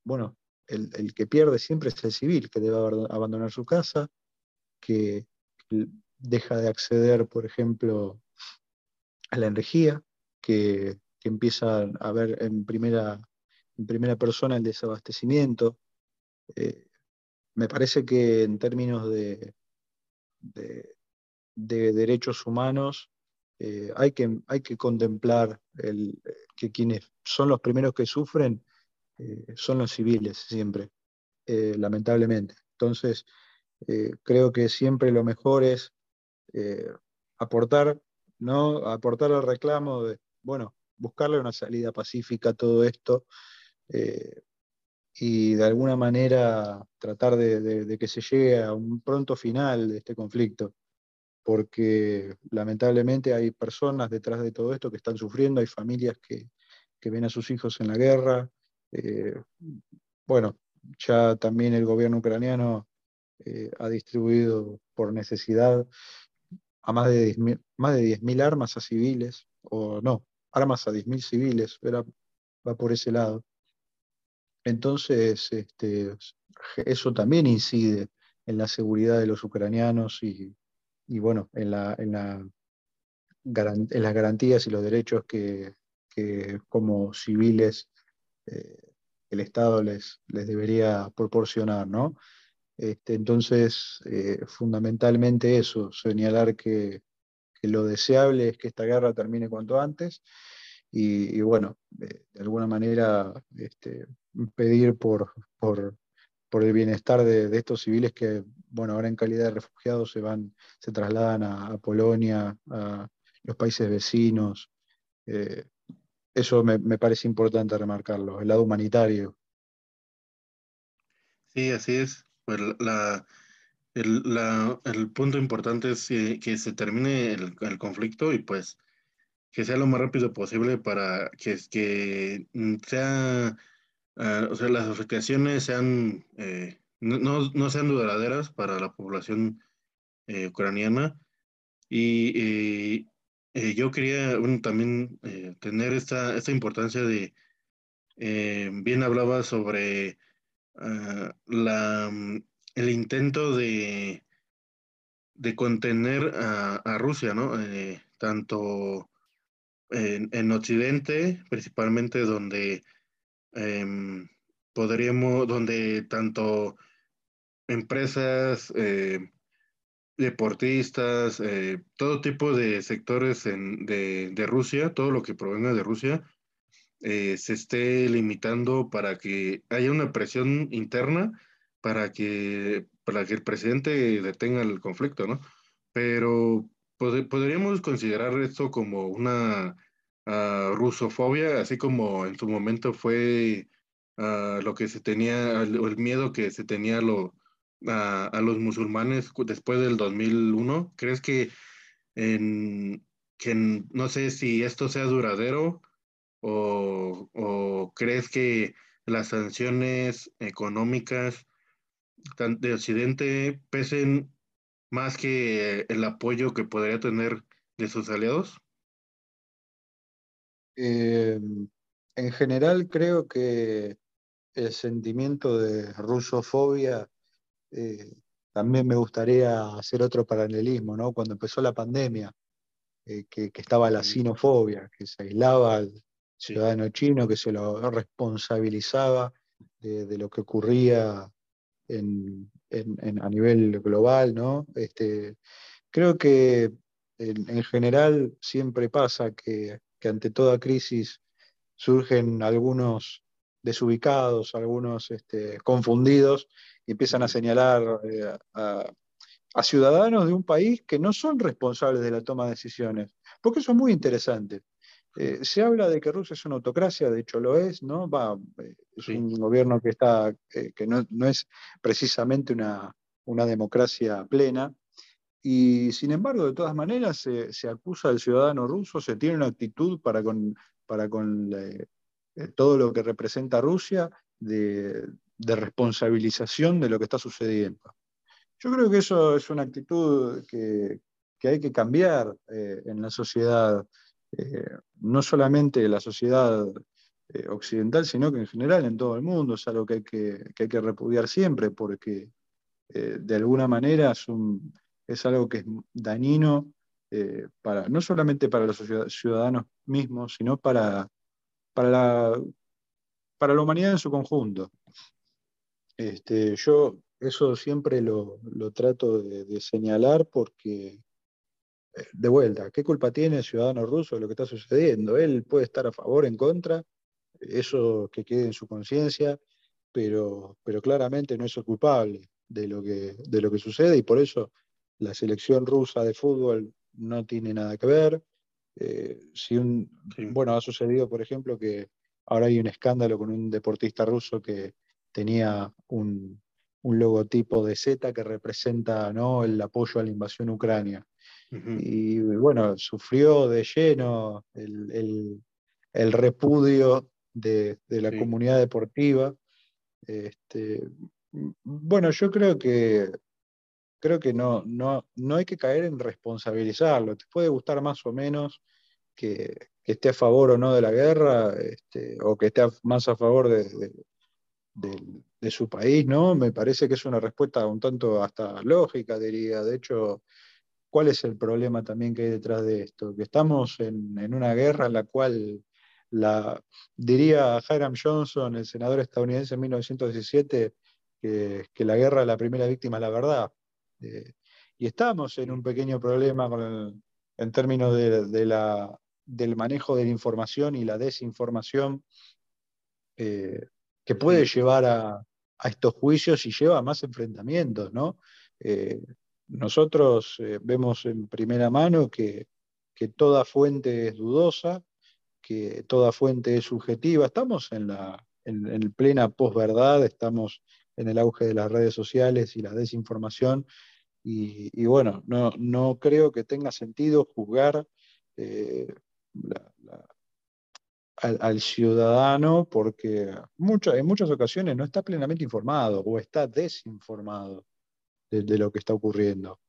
bueno, el, que pierde siempre es el civil, que debe abandonar su casa, que deja de acceder, por ejemplo, a la energía, que, empieza a ver en primera, en primera persona el desabastecimiento. Eh, me parece que en términos de, de, derechos humanos eh, hay, que, hay que contemplar el, que quienes son los primeros que sufren eh, son los civiles siempre, eh, lamentablemente. Entonces, creo que siempre lo mejor es aportar, ¿no? aportar al reclamo de, bueno, buscarle una salida pacífica a todo esto y de alguna manera tratar de, que se llegue a un pronto final de este conflicto, porque lamentablemente hay personas detrás de todo esto que están sufriendo, hay familias que, que ven a sus hijos en la guerra, eh, bueno, ya también el gobierno ucraniano eh, ha distribuido por necesidad a más de 10.000 más de armas a civiles, o no, armas a 10.000 civiles, era, va por ese lado. Entonces, este, eso también incide en la seguridad de los ucranianos y, bueno, en, la, en, la, en, las garantías y los derechos que, como civiles eh, el Estado les, les debería proporcionar, ¿no? Este, entonces, eh, fundamentalmente eso, señalar que, lo deseable es que esta guerra termine cuanto antes y, bueno, de, alguna manera este, pedir por, por, el bienestar de, estos civiles que, bueno, ahora en calidad de refugiados se van, se trasladan a, Polonia, a los países vecinos. Eh, eso me, parece importante remarcarlo, el lado humanitario. Sí, así es. Pues la, el, punto importante es que, se termine el, conflicto y pues que sea lo más rápido posible para que, que sea, ah, o sea, las afectaciones sean, eh, no, sean duraderas para la población eh, ucraniana y, eh, yo quería también eh, tener esta, esta, importancia de, bien hablaba sobre ah, la, mm, el intento de, de contener a, Rusia, ¿no? tanto en, Occidente, principalmente donde em, podríamos, donde tanto empresas, deportistas, eh, todo tipo de sectores de, Rusia, todo lo que provenga de Rusia, eh, se esté limitando para que haya una presión interna para que, para que el presidente detenga el conflicto, ¿no? Pero podríamos considerar esto como una uh, rusofobia, así como en su momento fue ah, lo que se tenía, el, el, miedo que se tenía lo, a, los musulmanes después del 2001? ¿Crees que, en, que no sé si esto sea duradero o, crees que las sanciones económicas de Occidente pesen más que el apoyo que podría tener de sus aliados? Eh, en general creo que el sentimiento de rusofobia, eh, también me gustaría hacer otro paralelismo, ¿no? Cuando empezó la pandemia, eh, que, estaba la sinofobia, que se aislaba al ciudadano chino, que se lo responsabilizaba de, lo que ocurría a nivel global, ¿no? Este, creo que en, general siempre pasa que, ante toda crisis surgen algunos desubicados, algunos este, confundidos, y empiezan a señalar eh, a, ciudadanos de un país que no son responsables de la toma de decisiones, porque eso es muy interesante. Eh, se habla de que Rusia es una autocracia, de hecho lo es, ¿no? Va, eh, es un gobierno que, está, que no, es precisamente una, una, democracia plena, y sin embargo, de todas maneras, se, acusa al ciudadano ruso, se tiene una actitud para con, para con todo lo que representa Rusia de, responsabilización de lo que está sucediendo. Yo creo que eso es una actitud que, hay que cambiar eh, en la sociedad, eh, no solamente en la sociedad eh, occidental, sino que en general en todo el mundo. Es algo que hay que, hay que repudiar siempre porque de alguna manera es, es, algo que es dañino para, no solamente para los ciudadanos mismos, sino para, para la, para la humanidad en su conjunto. Este, yo eso siempre lo, trato de, señalar porque, eh, de vuelta, ¿qué culpa tiene el ciudadano ruso de lo que está sucediendo? Él puede estar a favor, en contra, eso que quede en su conciencia, pero, pero claramente no es el culpable de lo, que, de lo que sucede y por eso la selección rusa de fútbol no tiene nada que ver. Eh, si un, Bueno, ha sucedido, por ejemplo, que ahora hay un escándalo con un deportista ruso que tenía un, logotipo de Z que representa ¿no? el apoyo a la invasión ucrania. Y bueno, sufrió de lleno el, repudio de, la comunidad deportiva. Este, bueno, yo creo que creo que no, no, no hay que caer en responsabilizarlo. Te puede gustar más o menos que, esté a favor o no de la guerra, este, o que esté más a favor de, su país, ¿no? Me parece que es una respuesta un tanto hasta lógica, diría. De hecho, ¿cuál es el problema también que hay detrás de esto? Que estamos en, una guerra en la cual la, diría Hiram Johnson, el senador estadounidense en 1917, que, que la guerra la primera víctima es la verdad. Eh, y estamos en un pequeño problema en términos de, la, del manejo de la información y la desinformación eh, que puede llevar a, estos juicios y lleva a más enfrentamientos. ¿no? Eh, nosotros vemos en primera mano que, toda fuente es dudosa, que toda fuente es subjetiva. Estamos en, la, en plena posverdad, estamos en el auge de las redes sociales y la desinformación, y, bueno, no, no, creo que tenga sentido juzgar eh, al, ciudadano porque en muchas ocasiones no está plenamente informado o está desinformado de, lo que está ocurriendo.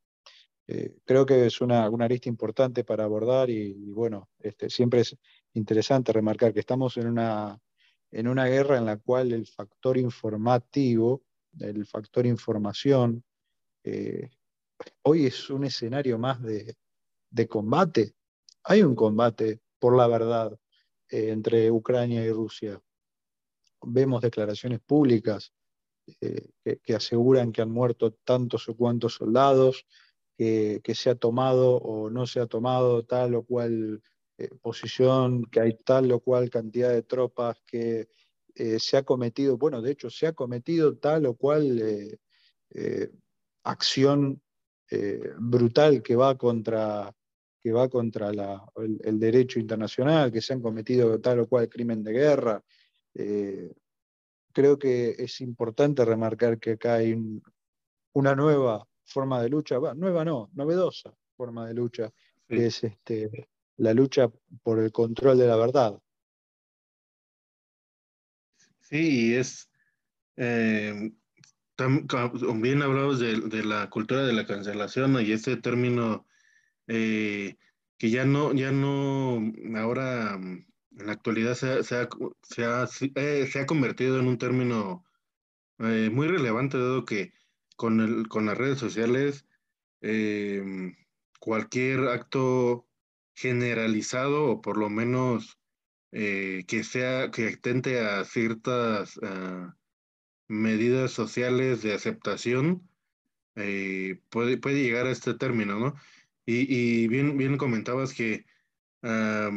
Eh, creo que es una, una, arista importante para abordar y, bueno, este, siempre es interesante remarcar que estamos en una, en una guerra en la cual el factor informativo, el factor información, eh, hoy es un escenario más de, combate. Hay un combate por la verdad eh, entre Ucrania y Rusia. Vemos declaraciones públicas eh, que, aseguran que han muerto tantos o cuantos soldados, que, se ha tomado o no se ha tomado tal o cual eh, posición, que hay tal o cual cantidad de tropas, que se ha cometido, bueno, de hecho se ha cometido tal o cual acción eh, brutal que va contra, que va contra el, derecho internacional, que se han cometido tal o cual crimen de guerra. Eh, creo que es importante remarcar que acá hay una nueva forma de lucha, nueva no, novedosa forma de lucha, que es este, la lucha por el control de la verdad. Sí, es eh, bien hablamos de, de, la cultura de la cancelación y ese término eh, que ya no, ya no, ahora en la actualidad se, se, ha, se, ha, eh, se ha, convertido en un término eh, muy relevante, dado que con, el, con las redes sociales cualquier acto generalizado o por lo menos que sea que atente a ciertas medidas sociales de aceptación eh, puede, puede llegar a este término, ¿no? Y, y bien, bien comentabas que la,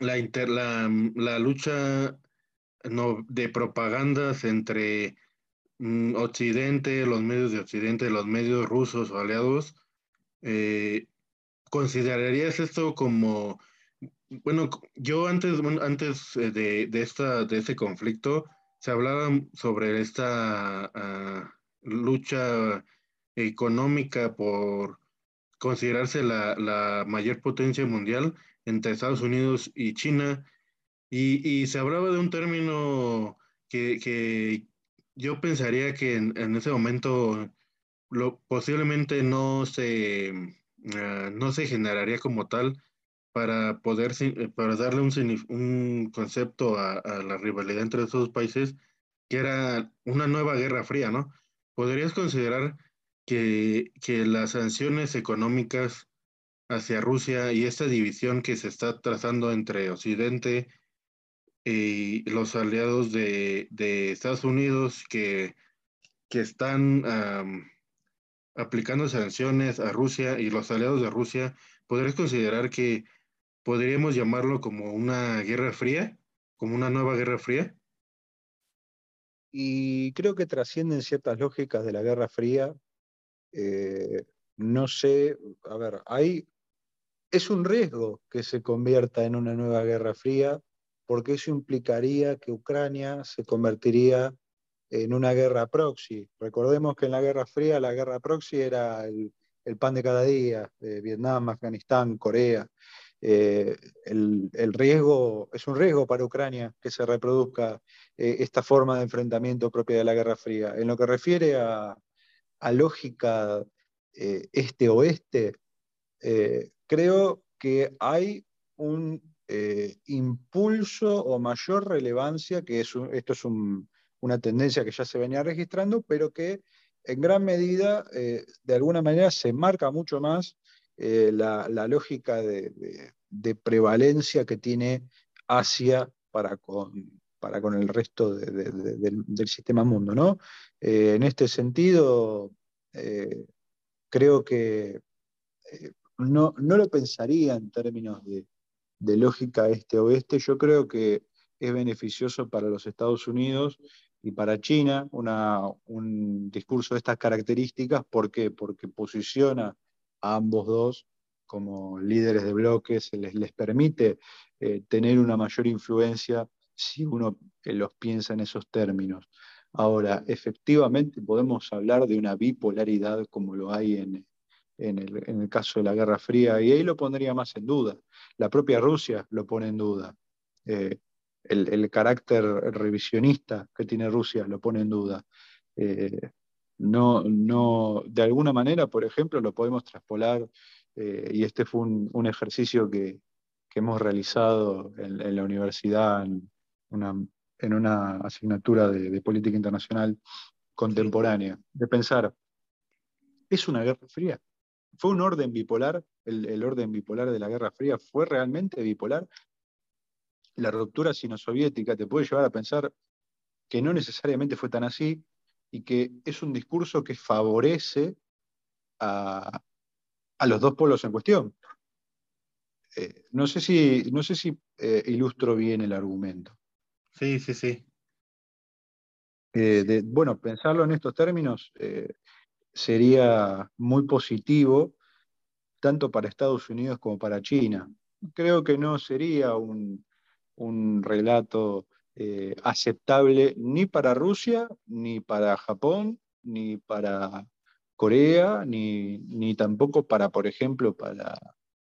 la, inter, la, la, lucha no, de propagandas entre mm, Occidente, los medios de Occidente, los medios rusos o aliados, eh, ¿considerarías esto como bueno, yo antes, antes eh, de, de, esta, de este conflicto, se hablaba sobre esta uh, lucha económica por considerarse la, la, mayor potencia mundial entre Estados Unidos y China, y, y se hablaba de un término que, que yo pensaría que en, ese momento lo, posiblemente no se, uh, no se generaría como tal, para poder eh, para darle un, un concepto a, a, la rivalidad entre esos países que era una nueva guerra fría, ¿no? ¿Podrías considerar que, que las sanciones económicas hacia Rusia y esta división que se está trazando entre Occidente y los aliados de, de Estados Unidos que, que están um, aplicando sanciones a Rusia y los aliados de Rusia, ¿podrías considerar que podríamos llamarlo como una guerra fría, como una nueva guerra fría. Y creo que trascienden ciertas lógicas de la guerra fría. Eh, no sé, a ver, hay, es un riesgo que se convierta en una nueva guerra fría, porque eso implicaría que Ucrania se convertiría en una guerra proxy. Recordemos que en la Guerra Fría la guerra proxy era el, pan de cada día, Vietnam, Afganistán, Corea. Eh, el, riesgo, es un riesgo para Ucrania que se reproduzca eh, esta forma de enfrentamiento propia de la Guerra Fría. En lo que refiere a, lógica eh, este-oeste, creo que hay un impulso o mayor relevancia, que es esto es un, una tendencia que ya se venía registrando, pero que en gran medida, de alguna manera, se marca mucho más la, lógica de, de, prevalencia que tiene Asia para con, para con el resto de, del, sistema mundo. ¿no? Eh, en este sentido, eh, creo que eh, no, no, lo pensaría en términos de, lógica este-oeste, yo creo que es beneficioso para los Estados Unidos y para China un discurso de estas características. ¿Por qué? Porque posiciona a ambos dos como líderes de bloques, les, les permite eh, tener una mayor influencia si uno eh, los piensa en esos términos. Ahora, efectivamente podemos hablar de una bipolaridad como lo hay en, en, el, en, el, caso de la Guerra Fría, y ahí lo pondría más en duda. La propia Rusia lo pone en duda. Eh, el, el, carácter revisionista que tiene Rusia lo pone en duda. No, no, de alguna manera, por ejemplo, lo podemos traspolar, eh, y este fue un, un ejercicio que, que, hemos realizado en, la universidad, en una, en una asignatura de, de, política internacional contemporánea, de pensar, ¿es una guerra fría? ¿Fue un orden bipolar? El, el orden bipolar de la Guerra Fría fue realmente bipolar? La ruptura sino-soviética te puede llevar a pensar que no necesariamente fue tan así, y que es un discurso que favorece a, a los dos polos en cuestión. Eh, no sé si, no sé si eh, ilustro bien el argumento. Sí, sí, sí. Eh, de, bueno, pensarlo en estos términos sería muy positivo tanto para Estados Unidos como para China. Creo que no sería un, un relato aceptable ni para Rusia, ni para Japón, ni para Corea, ni, ni tampoco para, por ejemplo, para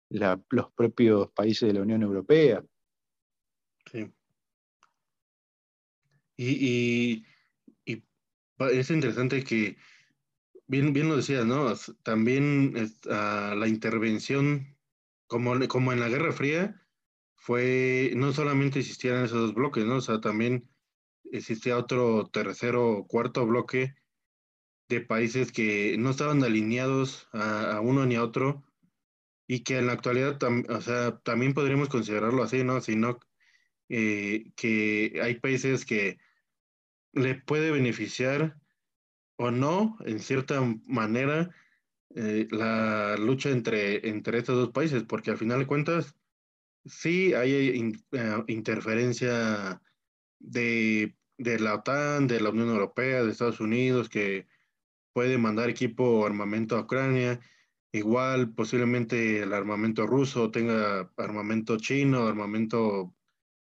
los propios países de la Unión Europea. Sí. Y, y es interesante que, bien, bien lo decías, ¿no? También ah, la intervención, como, como en la Guerra Fría, fue, no solamente existían esos dos bloques, ¿no? O sea, también existía otro tercero o cuarto bloque de países que no estaban alineados a, uno ni a otro y que en la actualidad, también podríamos considerarlo así, ¿no? Sino eh, que hay países que le puede beneficiar o no, en cierta manera, eh, la lucha entre, entre estos dos países, porque al final de cuentas, sí hay eh, interferencia de, de, la OTAN, de la Unión Europea, de Estados Unidos, que puede mandar equipo o armamento a Ucrania. Igual, posiblemente el armamento ruso tenga armamento chino, armamento,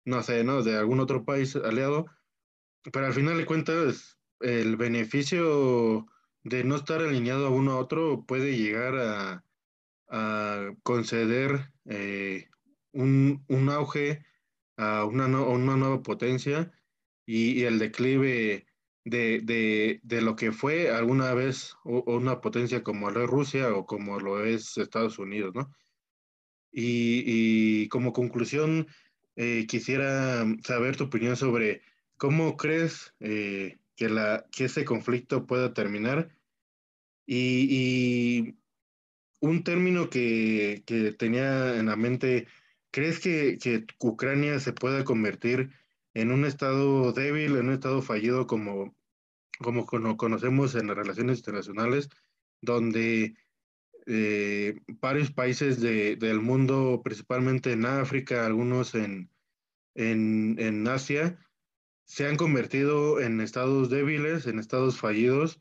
no sé, ¿no? De algún otro país aliado pero al final de cuentas, el beneficio de no estar alineado a uno a otro puede llegar a, conceder eh, un, auge a una, una nueva potencia y, el declive de, lo que fue alguna vez una potencia como lo es Rusia o como lo es Estados Unidos, ¿no? Y, como conclusión, eh, quisiera saber tu opinión sobre ¿Cómo crees eh, que, la, que ese conflicto pueda terminar? Y, un término que, tenía en la mente, ¿crees que, Ucrania se pueda convertir en un estado débil, en un estado fallido como, como conocemos en las relaciones internacionales, donde eh, varios países del mundo, principalmente en África, algunos en, en Asia, se han convertido en estados débiles, en estados fallidos,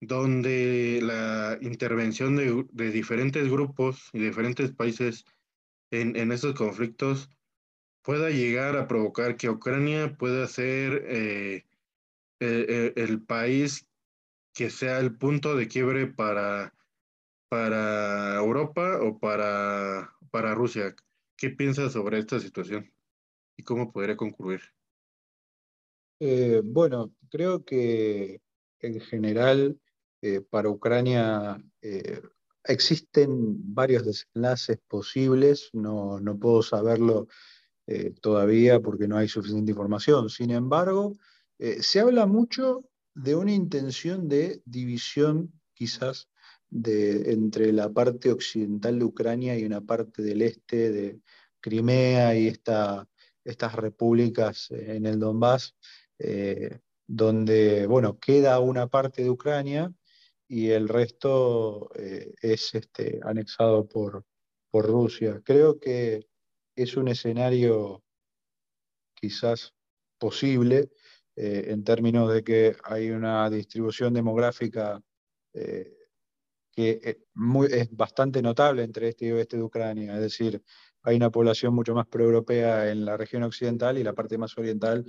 donde la intervención de, diferentes grupos y diferentes países en, en, estos conflictos pueda llegar a provocar que Ucrania pueda ser eh, eh, el, país que sea el punto de quiebre para, para Europa o para, para Rusia. ¿Qué piensas sobre esta situación y cómo podría concluir? Eh, bueno, creo que en general eh, para Ucrania eh, existen varios desenlaces posibles, no, no puedo saberlo todavía porque no hay suficiente información. Sin embargo, se habla mucho de una intención de división quizás de, entre la parte occidental de Ucrania y una parte del este de Crimea y esta, estas repúblicas en el Donbass. Eh, donde, bueno, queda una parte de Ucrania y el resto eh, es este, anexado por, por Rusia. Creo que es un escenario quizás posible eh, en términos de que hay una distribución demográfica que es bastante notable entre este y oeste de Ucrania, es decir, hay una población mucho más proeuropea en la región occidental y la parte más oriental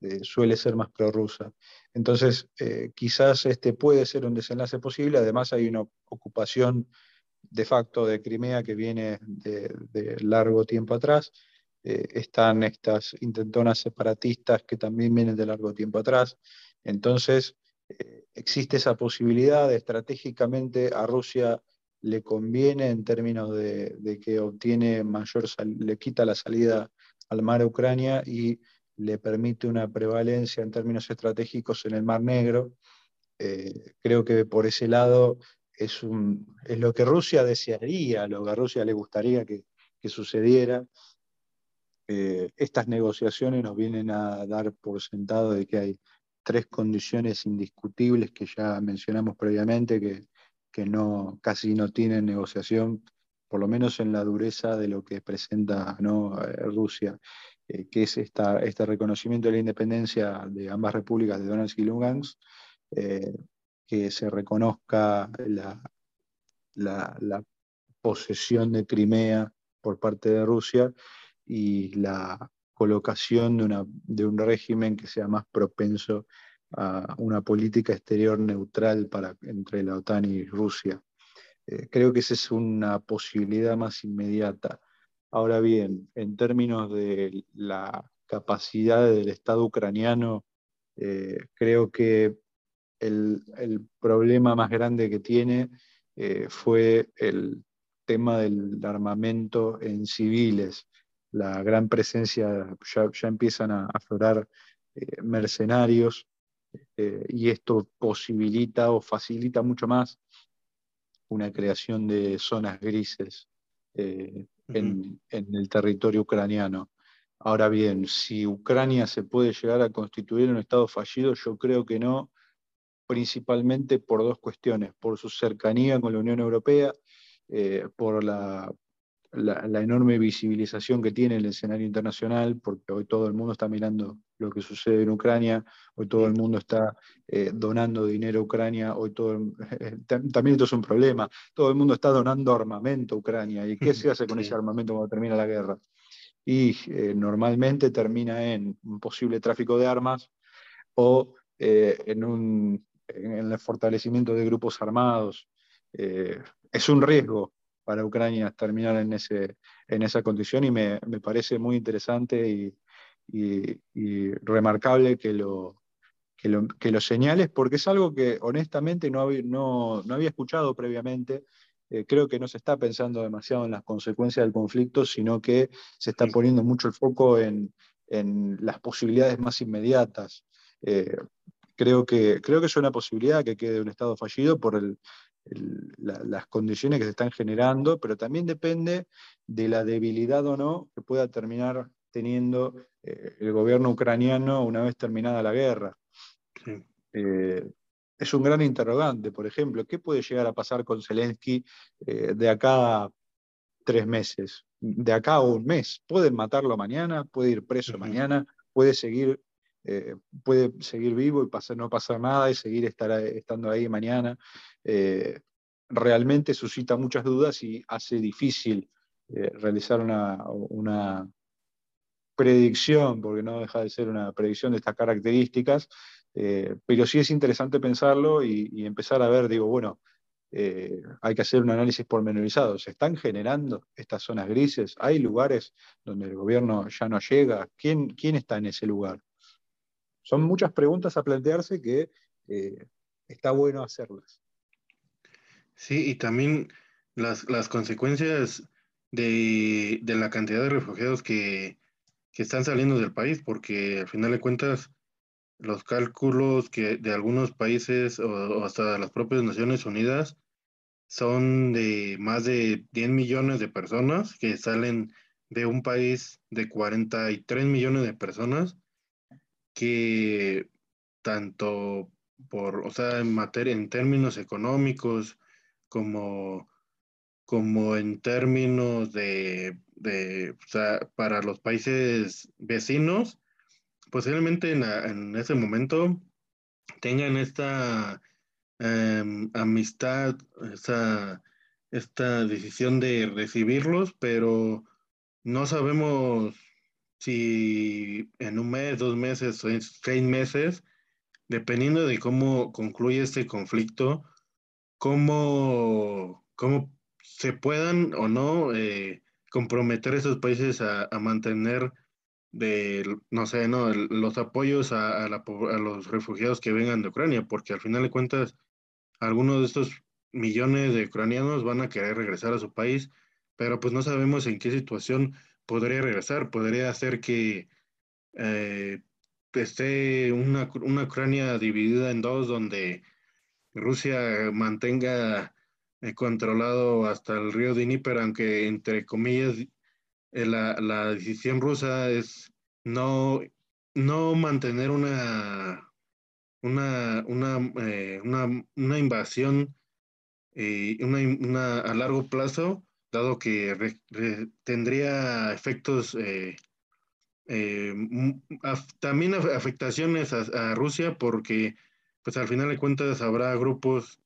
eh, suele ser más prorrusa. Entonces, eh, quizás este puede ser un desenlace posible. Además, hay una ocupación de facto de Crimea que viene de, largo tiempo atrás. Eh, están estas intentonas separatistas que también vienen de largo tiempo atrás. Entonces, existe esa posibilidad, estratégicamente a Rusia le conviene en términos de, de que obtiene mayor, le quita la salida al mar a Ucrania y le permite una prevalencia en términos estratégicos en el Mar Negro. Eh, creo que por ese lado es, un, es, lo que Rusia desearía, lo que a Rusia le gustaría que, sucediera. Eh, estas negociaciones nos vienen a dar por sentado de que hay tres condiciones indiscutibles que ya mencionamos previamente, que, que no, casi no tienen negociación, por lo menos en la dureza de lo que presenta ¿no? Eh, Rusia. Eh, que es esta, este reconocimiento de la independencia de ambas repúblicas de Donetsk y Lugansk, que se reconozca la, la, posesión de Crimea por parte de Rusia y la colocación de, una, de un régimen que sea más propenso a una política exterior neutral para, entre la OTAN y Rusia. Eh, creo que esa es una posibilidad más inmediata. Ahora bien, en términos de la capacidad del Estado ucraniano, eh, creo que el, problema más grande que tiene eh, fue el tema del armamento en civiles. La gran presencia, ya, empiezan a aflorar eh, mercenarios y esto posibilita o facilita mucho más una creación de zonas grises en, el territorio ucraniano. Ahora bien, si Ucrania se puede llegar a constituir un Estado fallido, yo creo que no, principalmente por dos cuestiones, por su cercanía con la Unión Europea, eh, por la, enorme visibilización que tiene el escenario internacional, porque hoy todo el mundo está mirando lo que sucede en Ucrania, hoy todo el mundo está eh, donando dinero a Ucrania, hoy todo también esto es un problema, todo el mundo está donando armamento a Ucrania, ¿y qué se hace con [LAUGHS] ese armamento cuando termina la guerra? Y eh, normalmente termina en un posible tráfico de armas o en un en el fortalecimiento de grupos armados. Eh, es un riesgo para Ucrania terminar en, ese, en esa condición y me, parece muy interesante y, remarcable que lo, que lo, señales, porque es algo que honestamente no, no, había escuchado previamente. Eh, creo que no se está pensando demasiado en las consecuencias del conflicto, sino que se está poniendo mucho el foco en, las posibilidades más inmediatas. Eh, creo que, creo que es una posibilidad que quede un Estado fallido por las condiciones que se están generando, pero también depende de la debilidad o no que pueda terminar teniendo eh, el gobierno ucraniano una vez terminada la guerra. Eh, es un gran interrogante, por ejemplo, ¿qué puede llegar a pasar con Zelensky eh, de acá a tres meses? De acá a un mes. Pueden matarlo mañana, puede ir preso mañana, puede seguir eh, puede seguir vivo y pasar, no pasar nada y seguir estar, estando ahí mañana. Eh, realmente suscita muchas dudas y hace difícil eh, realizar una, predicción, porque no deja de ser una predicción de estas características, pero sí es interesante pensarlo y, empezar a ver, digo, bueno, hay que hacer un análisis pormenorizado. ¿Se están generando estas zonas grises? ¿Hay lugares donde el gobierno ya no llega? ¿Quién, quién está en ese lugar? Son muchas preguntas a plantearse que eh, está bueno hacerlas. Sí, y también las, consecuencias de, la cantidad de refugiados que, están saliendo del país, porque al final de cuentas los cálculos que de algunos países o, hasta las propias Naciones Unidas son de más de 10 millones de personas que salen de un país de 43 millones de personas que tanto por, o sea, en materia, en términos económicos, como, como en términos de, de o sea, para los países vecinos, posiblemente en, ese momento tengan esta em, amistad, esta, esta decisión de recibirlos, pero no sabemos si en un mes, dos meses, seis meses, dependiendo de cómo concluye este conflicto, cómo, cómo se puedan o no eh, comprometer esos países a, mantener de, no sé, no, los apoyos a, los refugiados que vengan de Ucrania, porque al final de cuentas, algunos de estos millones de ucranianos van a querer regresar a su país, pero pues no sabemos en qué situación podría regresar, podría hacer que eh, esté una, Ucrania dividida en dos, donde Rusia mantenga eh, controlado hasta el río Dnieper, aunque entre comillas eh, la, decisión rusa es no, no mantener una, una, una, una, invasión una, a largo plazo dado que tendría efectos, eh, eh, también afectaciones a, Rusia, porque pues al final de cuentas habrá grupos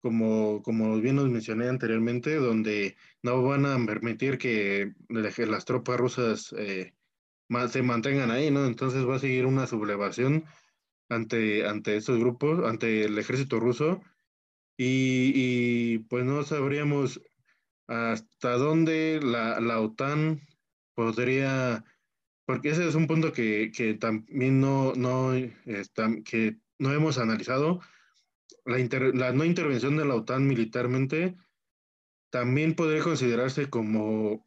como, como bien nos mencioné anteriormente, donde no van a permitir que las tropas rusas eh, se mantengan ahí, ¿no? Entonces va a seguir una sublevación ante, ante estos grupos, ante el ejército ruso, y, y pues no sabríamos hasta dónde la, OTAN podría, porque ese es un punto que, también no, no, que no hemos analizado, la, no intervención de la OTAN militarmente también podría considerarse como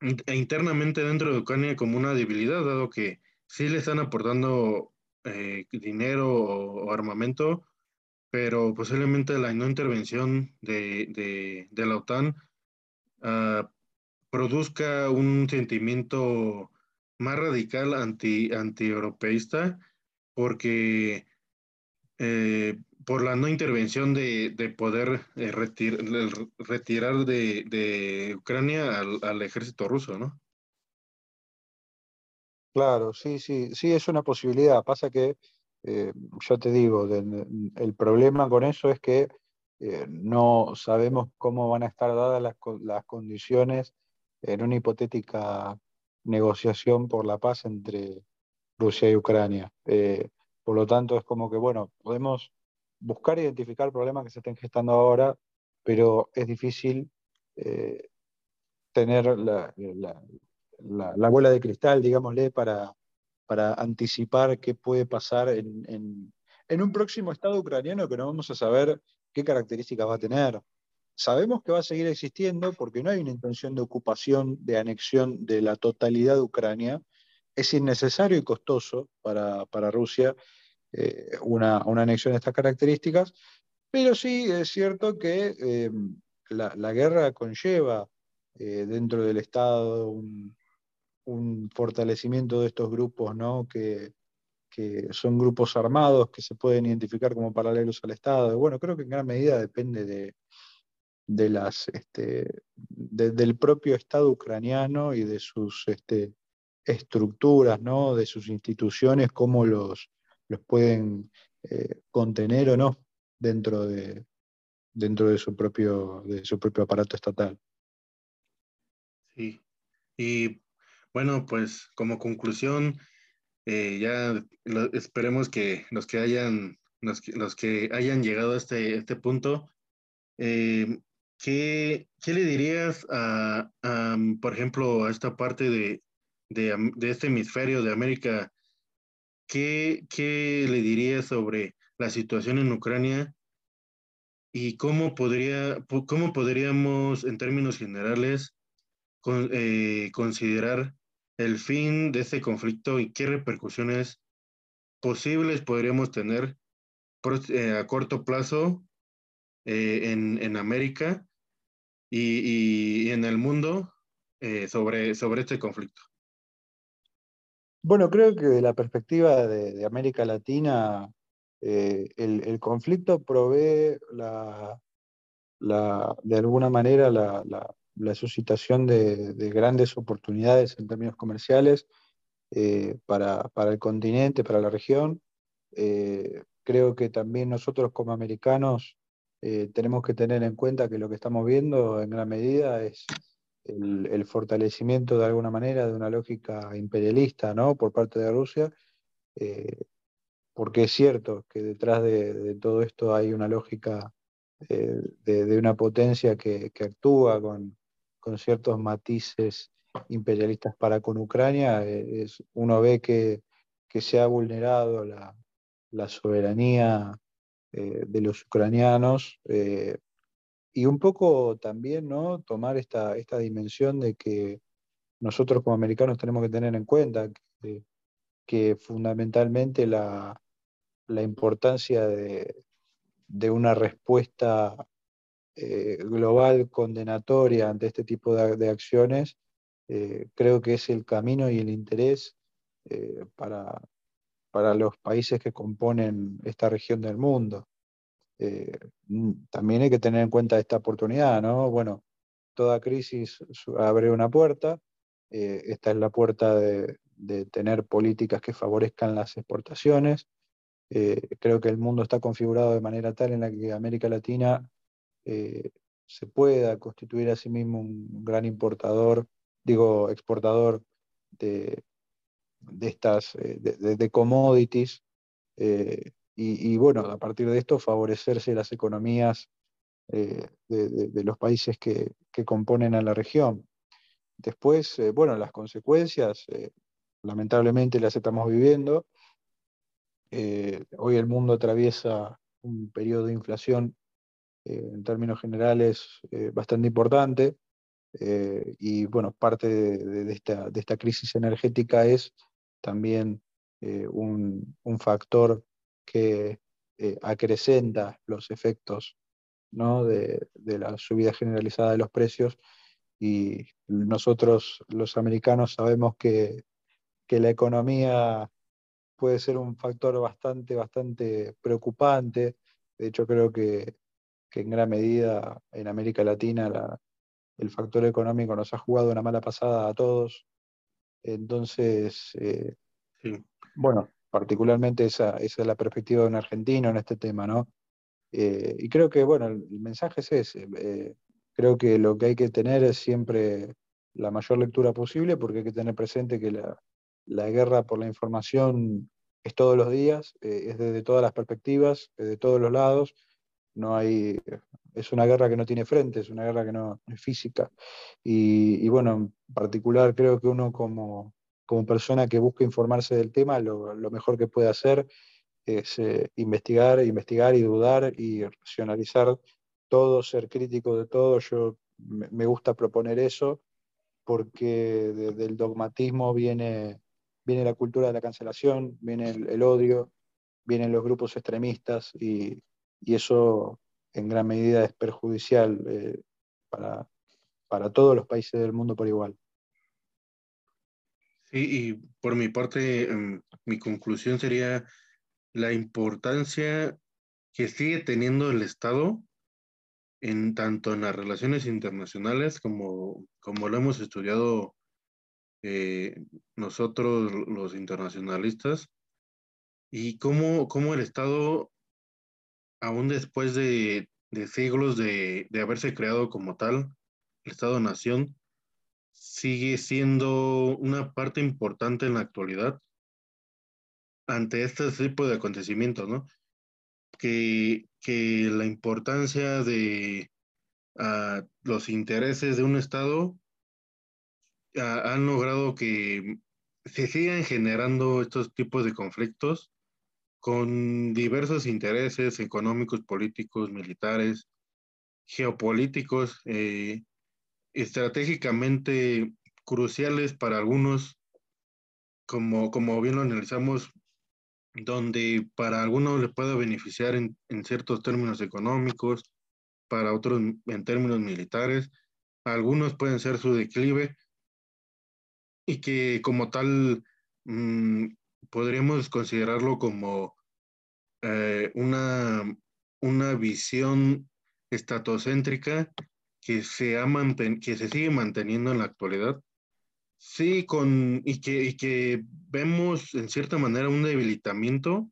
e internamente dentro de Ucrania como una debilidad, dado que sí le están aportando eh, dinero o, armamento, pero posiblemente la no intervención de, la OTAN ah, produzca un sentimiento más radical anti, anti-europeísta, porque eh, por la no intervención de, poder eh, retirar de, Ucrania al, ejército ruso, ¿no? Claro, sí, sí, sí, es una posibilidad. Pasa que, eh, yo te digo, el problema con eso es que eh, no sabemos cómo van a estar dadas las, las condiciones en una hipotética negociación por la paz entre Rusia y Ucrania. por lo tanto, es como que, bueno, podemos buscar identificar problemas que se estén gestando ahora, pero es difícil eh, tener la, la, bola de cristal, digámosle, para, para anticipar qué puede pasar en, un próximo Estado ucraniano que no vamos a saber qué características va a tener. Sabemos que va a seguir existiendo porque no hay una intención de ocupación, de anexión de la totalidad de Ucrania. Es innecesario y costoso para, Rusia eh, una, anexión de estas características, pero sí es cierto que eh, la, guerra conlleva eh, dentro del Estado un, fortalecimiento de estos grupos, ¿no? que, son grupos armados que se pueden identificar como paralelos al Estado. Bueno, creo que en gran medida depende de, de las, este, del propio Estado ucraniano y de sus este, estructuras, ¿no? de sus instituciones, cómo los, los pueden eh, contener o no dentro de, dentro de su propio, de su propio aparato estatal. Sí, y bueno, pues como conclusión, eh, ya esperemos que los que hayan, los que, hayan llegado a este, este punto, eh, ¿qué, le dirías a, por ejemplo, a esta parte de, de este hemisferio de América ¿qué, le diría sobre la situación en Ucrania y cómo, podría, cómo podríamos, en términos generales, eh, considerar el fin de este conflicto y qué repercusiones posibles podríamos tener eh, a corto plazo eh, en, América y, en el mundo sobre, sobre este conflicto. Bueno, creo que de la perspectiva de, América Latina, eh, el, conflicto provee la, de alguna manera la, suscitación de, grandes oportunidades en términos comerciales eh, para, el continente, para la región. Eh, creo que también nosotros como americanos tenemos que tener en cuenta que lo que estamos viendo en gran medida es el, fortalecimiento de alguna manera de una lógica imperialista ¿no? por parte de Rusia, eh, porque es cierto que detrás de, todo esto hay una lógica eh, de, una potencia que, actúa con, ciertos matices imperialistas para con Ucrania. Eh, es, uno ve que, se ha vulnerado la, soberanía de los ucranianos y un poco también ¿no? tomar esta, esta dimensión de que nosotros como americanos tenemos que tener en cuenta que, fundamentalmente la, importancia de, una respuesta eh, global condenatoria ante este tipo de, acciones, eh, creo que es el camino y el interés eh, para, para los países que componen esta región del mundo. Mm, también hay que tener en cuenta esta oportunidad, ¿no? Bueno, toda crisis abre una puerta, esta es la puerta de, tener políticas que favorezcan las exportaciones. Creo que el mundo está configurado de manera tal en la que América Latina se pueda constituir a sí mismo un gran importador, digo, exportador de, estas, de, commodities y, bueno, a partir de esto favorecerse las economías eh, de, los países que, componen a la región. Después, eh, bueno, las consecuencias, eh, lamentablemente las estamos viviendo. hoy el mundo atraviesa un periodo de inflación en términos generales bastante importante. y bueno, parte de, esta, de, esta, crisis energética es también un, un, factor que acrecenta los efectos ¿no? de, de, la subida generalizada de los precios y nosotros los americanos sabemos que, que la economía puede ser un factor bastante, bastante preocupante. De hecho, creo que, que en gran medida en América Latina la, el factor económico nos ha jugado una mala pasada a todos. Entonces, eh, bueno, particularmente esa, esa, es la perspectiva de un argentino en este tema, ¿no? Eh, y creo que, bueno, el, mensaje es ese. Eh, creo que lo que hay que tener es siempre la mayor lectura posible porque hay que tener presente que la, la guerra por la información es todos los días, eh, es desde todas las perspectivas, de todos los lados. No hay, es una guerra que no tiene frente, es una guerra que no, es física. Y, bueno, en particular creo que uno como, como persona que busca informarse del tema, lo, lo mejor que puede hacer es eh, investigar, investigar y dudar y racionalizar todo, ser crítico de todo. Yo me, gusta proponer eso porque del dogmatismo viene viene la cultura de la cancelación, viene el, odio, vienen los grupos extremistas y, eso en gran medida es perjudicial eh, para, para todos los países del mundo por igual. Sí, y por mi parte, em, mi conclusión sería la importancia que sigue teniendo el Estado en tanto en las relaciones internacionales como, como lo hemos estudiado eh, nosotros los internacionalistas y cómo, cómo el Estado, aún después de, siglos de, haberse creado como tal, el Estado-Nación, sigue siendo una parte importante en la actualidad ante este tipo de acontecimientos, ¿no? Que, la importancia de uh, los intereses de un Estado han logrado que se sigan generando estos tipos de conflictos con diversos intereses económicos, políticos, militares, geopolíticos, eh, estratégicamente cruciales para algunos, como, como bien lo analizamos, donde para algunos le puede beneficiar en, en ciertos términos económicos, para otros en términos militares, algunos pueden ser su declive, y que como tal mm, podríamos considerarlo como eh, una, una visión estatocéntrica que se, ha que se sigue manteniendo en la actualidad. Sí, con, y, que, y que vemos en cierta manera un debilitamiento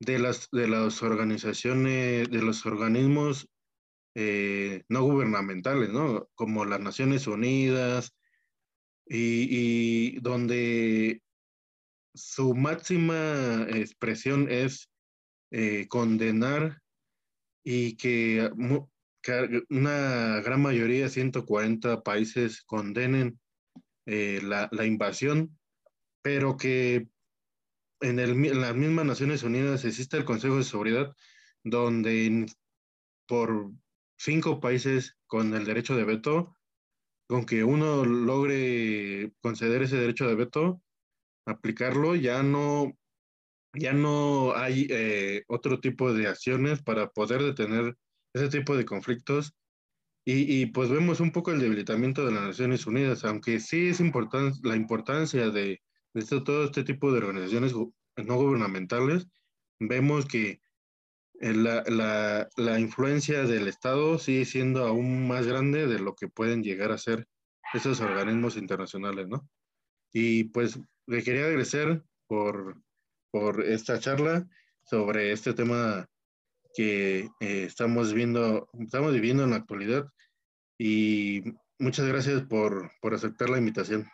de las, de las organizaciones, de los organismos eh, no gubernamentales, ¿no? Como las Naciones Unidas, y, donde su máxima expresión es eh, condenar y que, una gran mayoría, 140 países, condenen eh, la, invasión, pero que en, en, las mismas Naciones Unidas existe el Consejo de Seguridad, donde por cinco países con el derecho de veto con que uno logre conceder ese derecho de veto, aplicarlo, ya no, ya no hay eh, otro tipo de acciones para poder detener ese tipo de conflictos. Y, pues vemos un poco el debilitamiento de las Naciones Unidas, aunque sí es importante la importancia de, todo este tipo de organizaciones no gubernamentales, vemos que la, la, la, influencia del Estado sigue siendo aún más grande de lo que pueden llegar a ser esos organismos internacionales, ¿no? Y pues le quería agradecer por, por esta charla sobre este tema que eh, estamos viendo, estamos viviendo en la actualidad y muchas gracias por, por aceptar la invitación.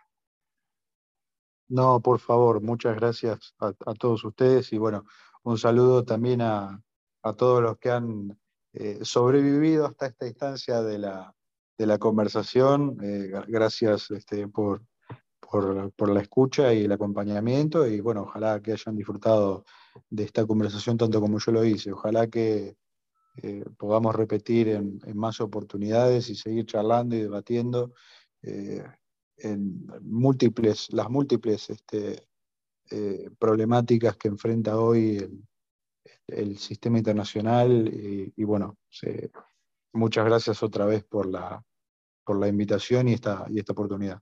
No, por favor, muchas gracias a, a todos ustedes y bueno, un saludo también a, a todos los que han eh, sobrevivido hasta esta instancia de la, de la conversación. Eh, gracias este, por, por, la escucha y el acompañamiento y bueno, ojalá que hayan disfrutado de esta conversación tanto como yo lo hice. Ojalá que eh, podamos repetir en, más oportunidades y seguir charlando y debatiendo eh, en múltiples, las múltiples este, eh, problemáticas que enfrenta hoy el, sistema internacional y, bueno, muchas gracias otra vez por la, por la invitación y esta, y esta oportunidad.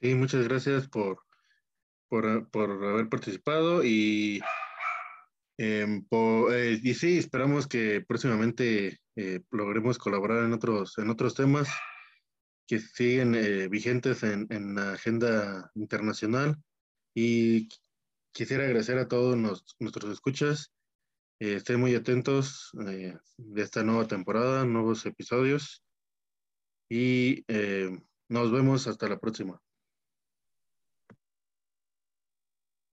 Sí, muchas gracias por, por, haber participado y, em, eh, y sí, esperamos que próximamente eh, logremos colaborar en otros, en otros temas que siguen eh, vigentes en, en, la agenda internacional y quisiera agradecer a todos nuestros escuchas. estén muy atentos de esta nueva temporada, nuevos episodios y nos vemos hasta la próxima.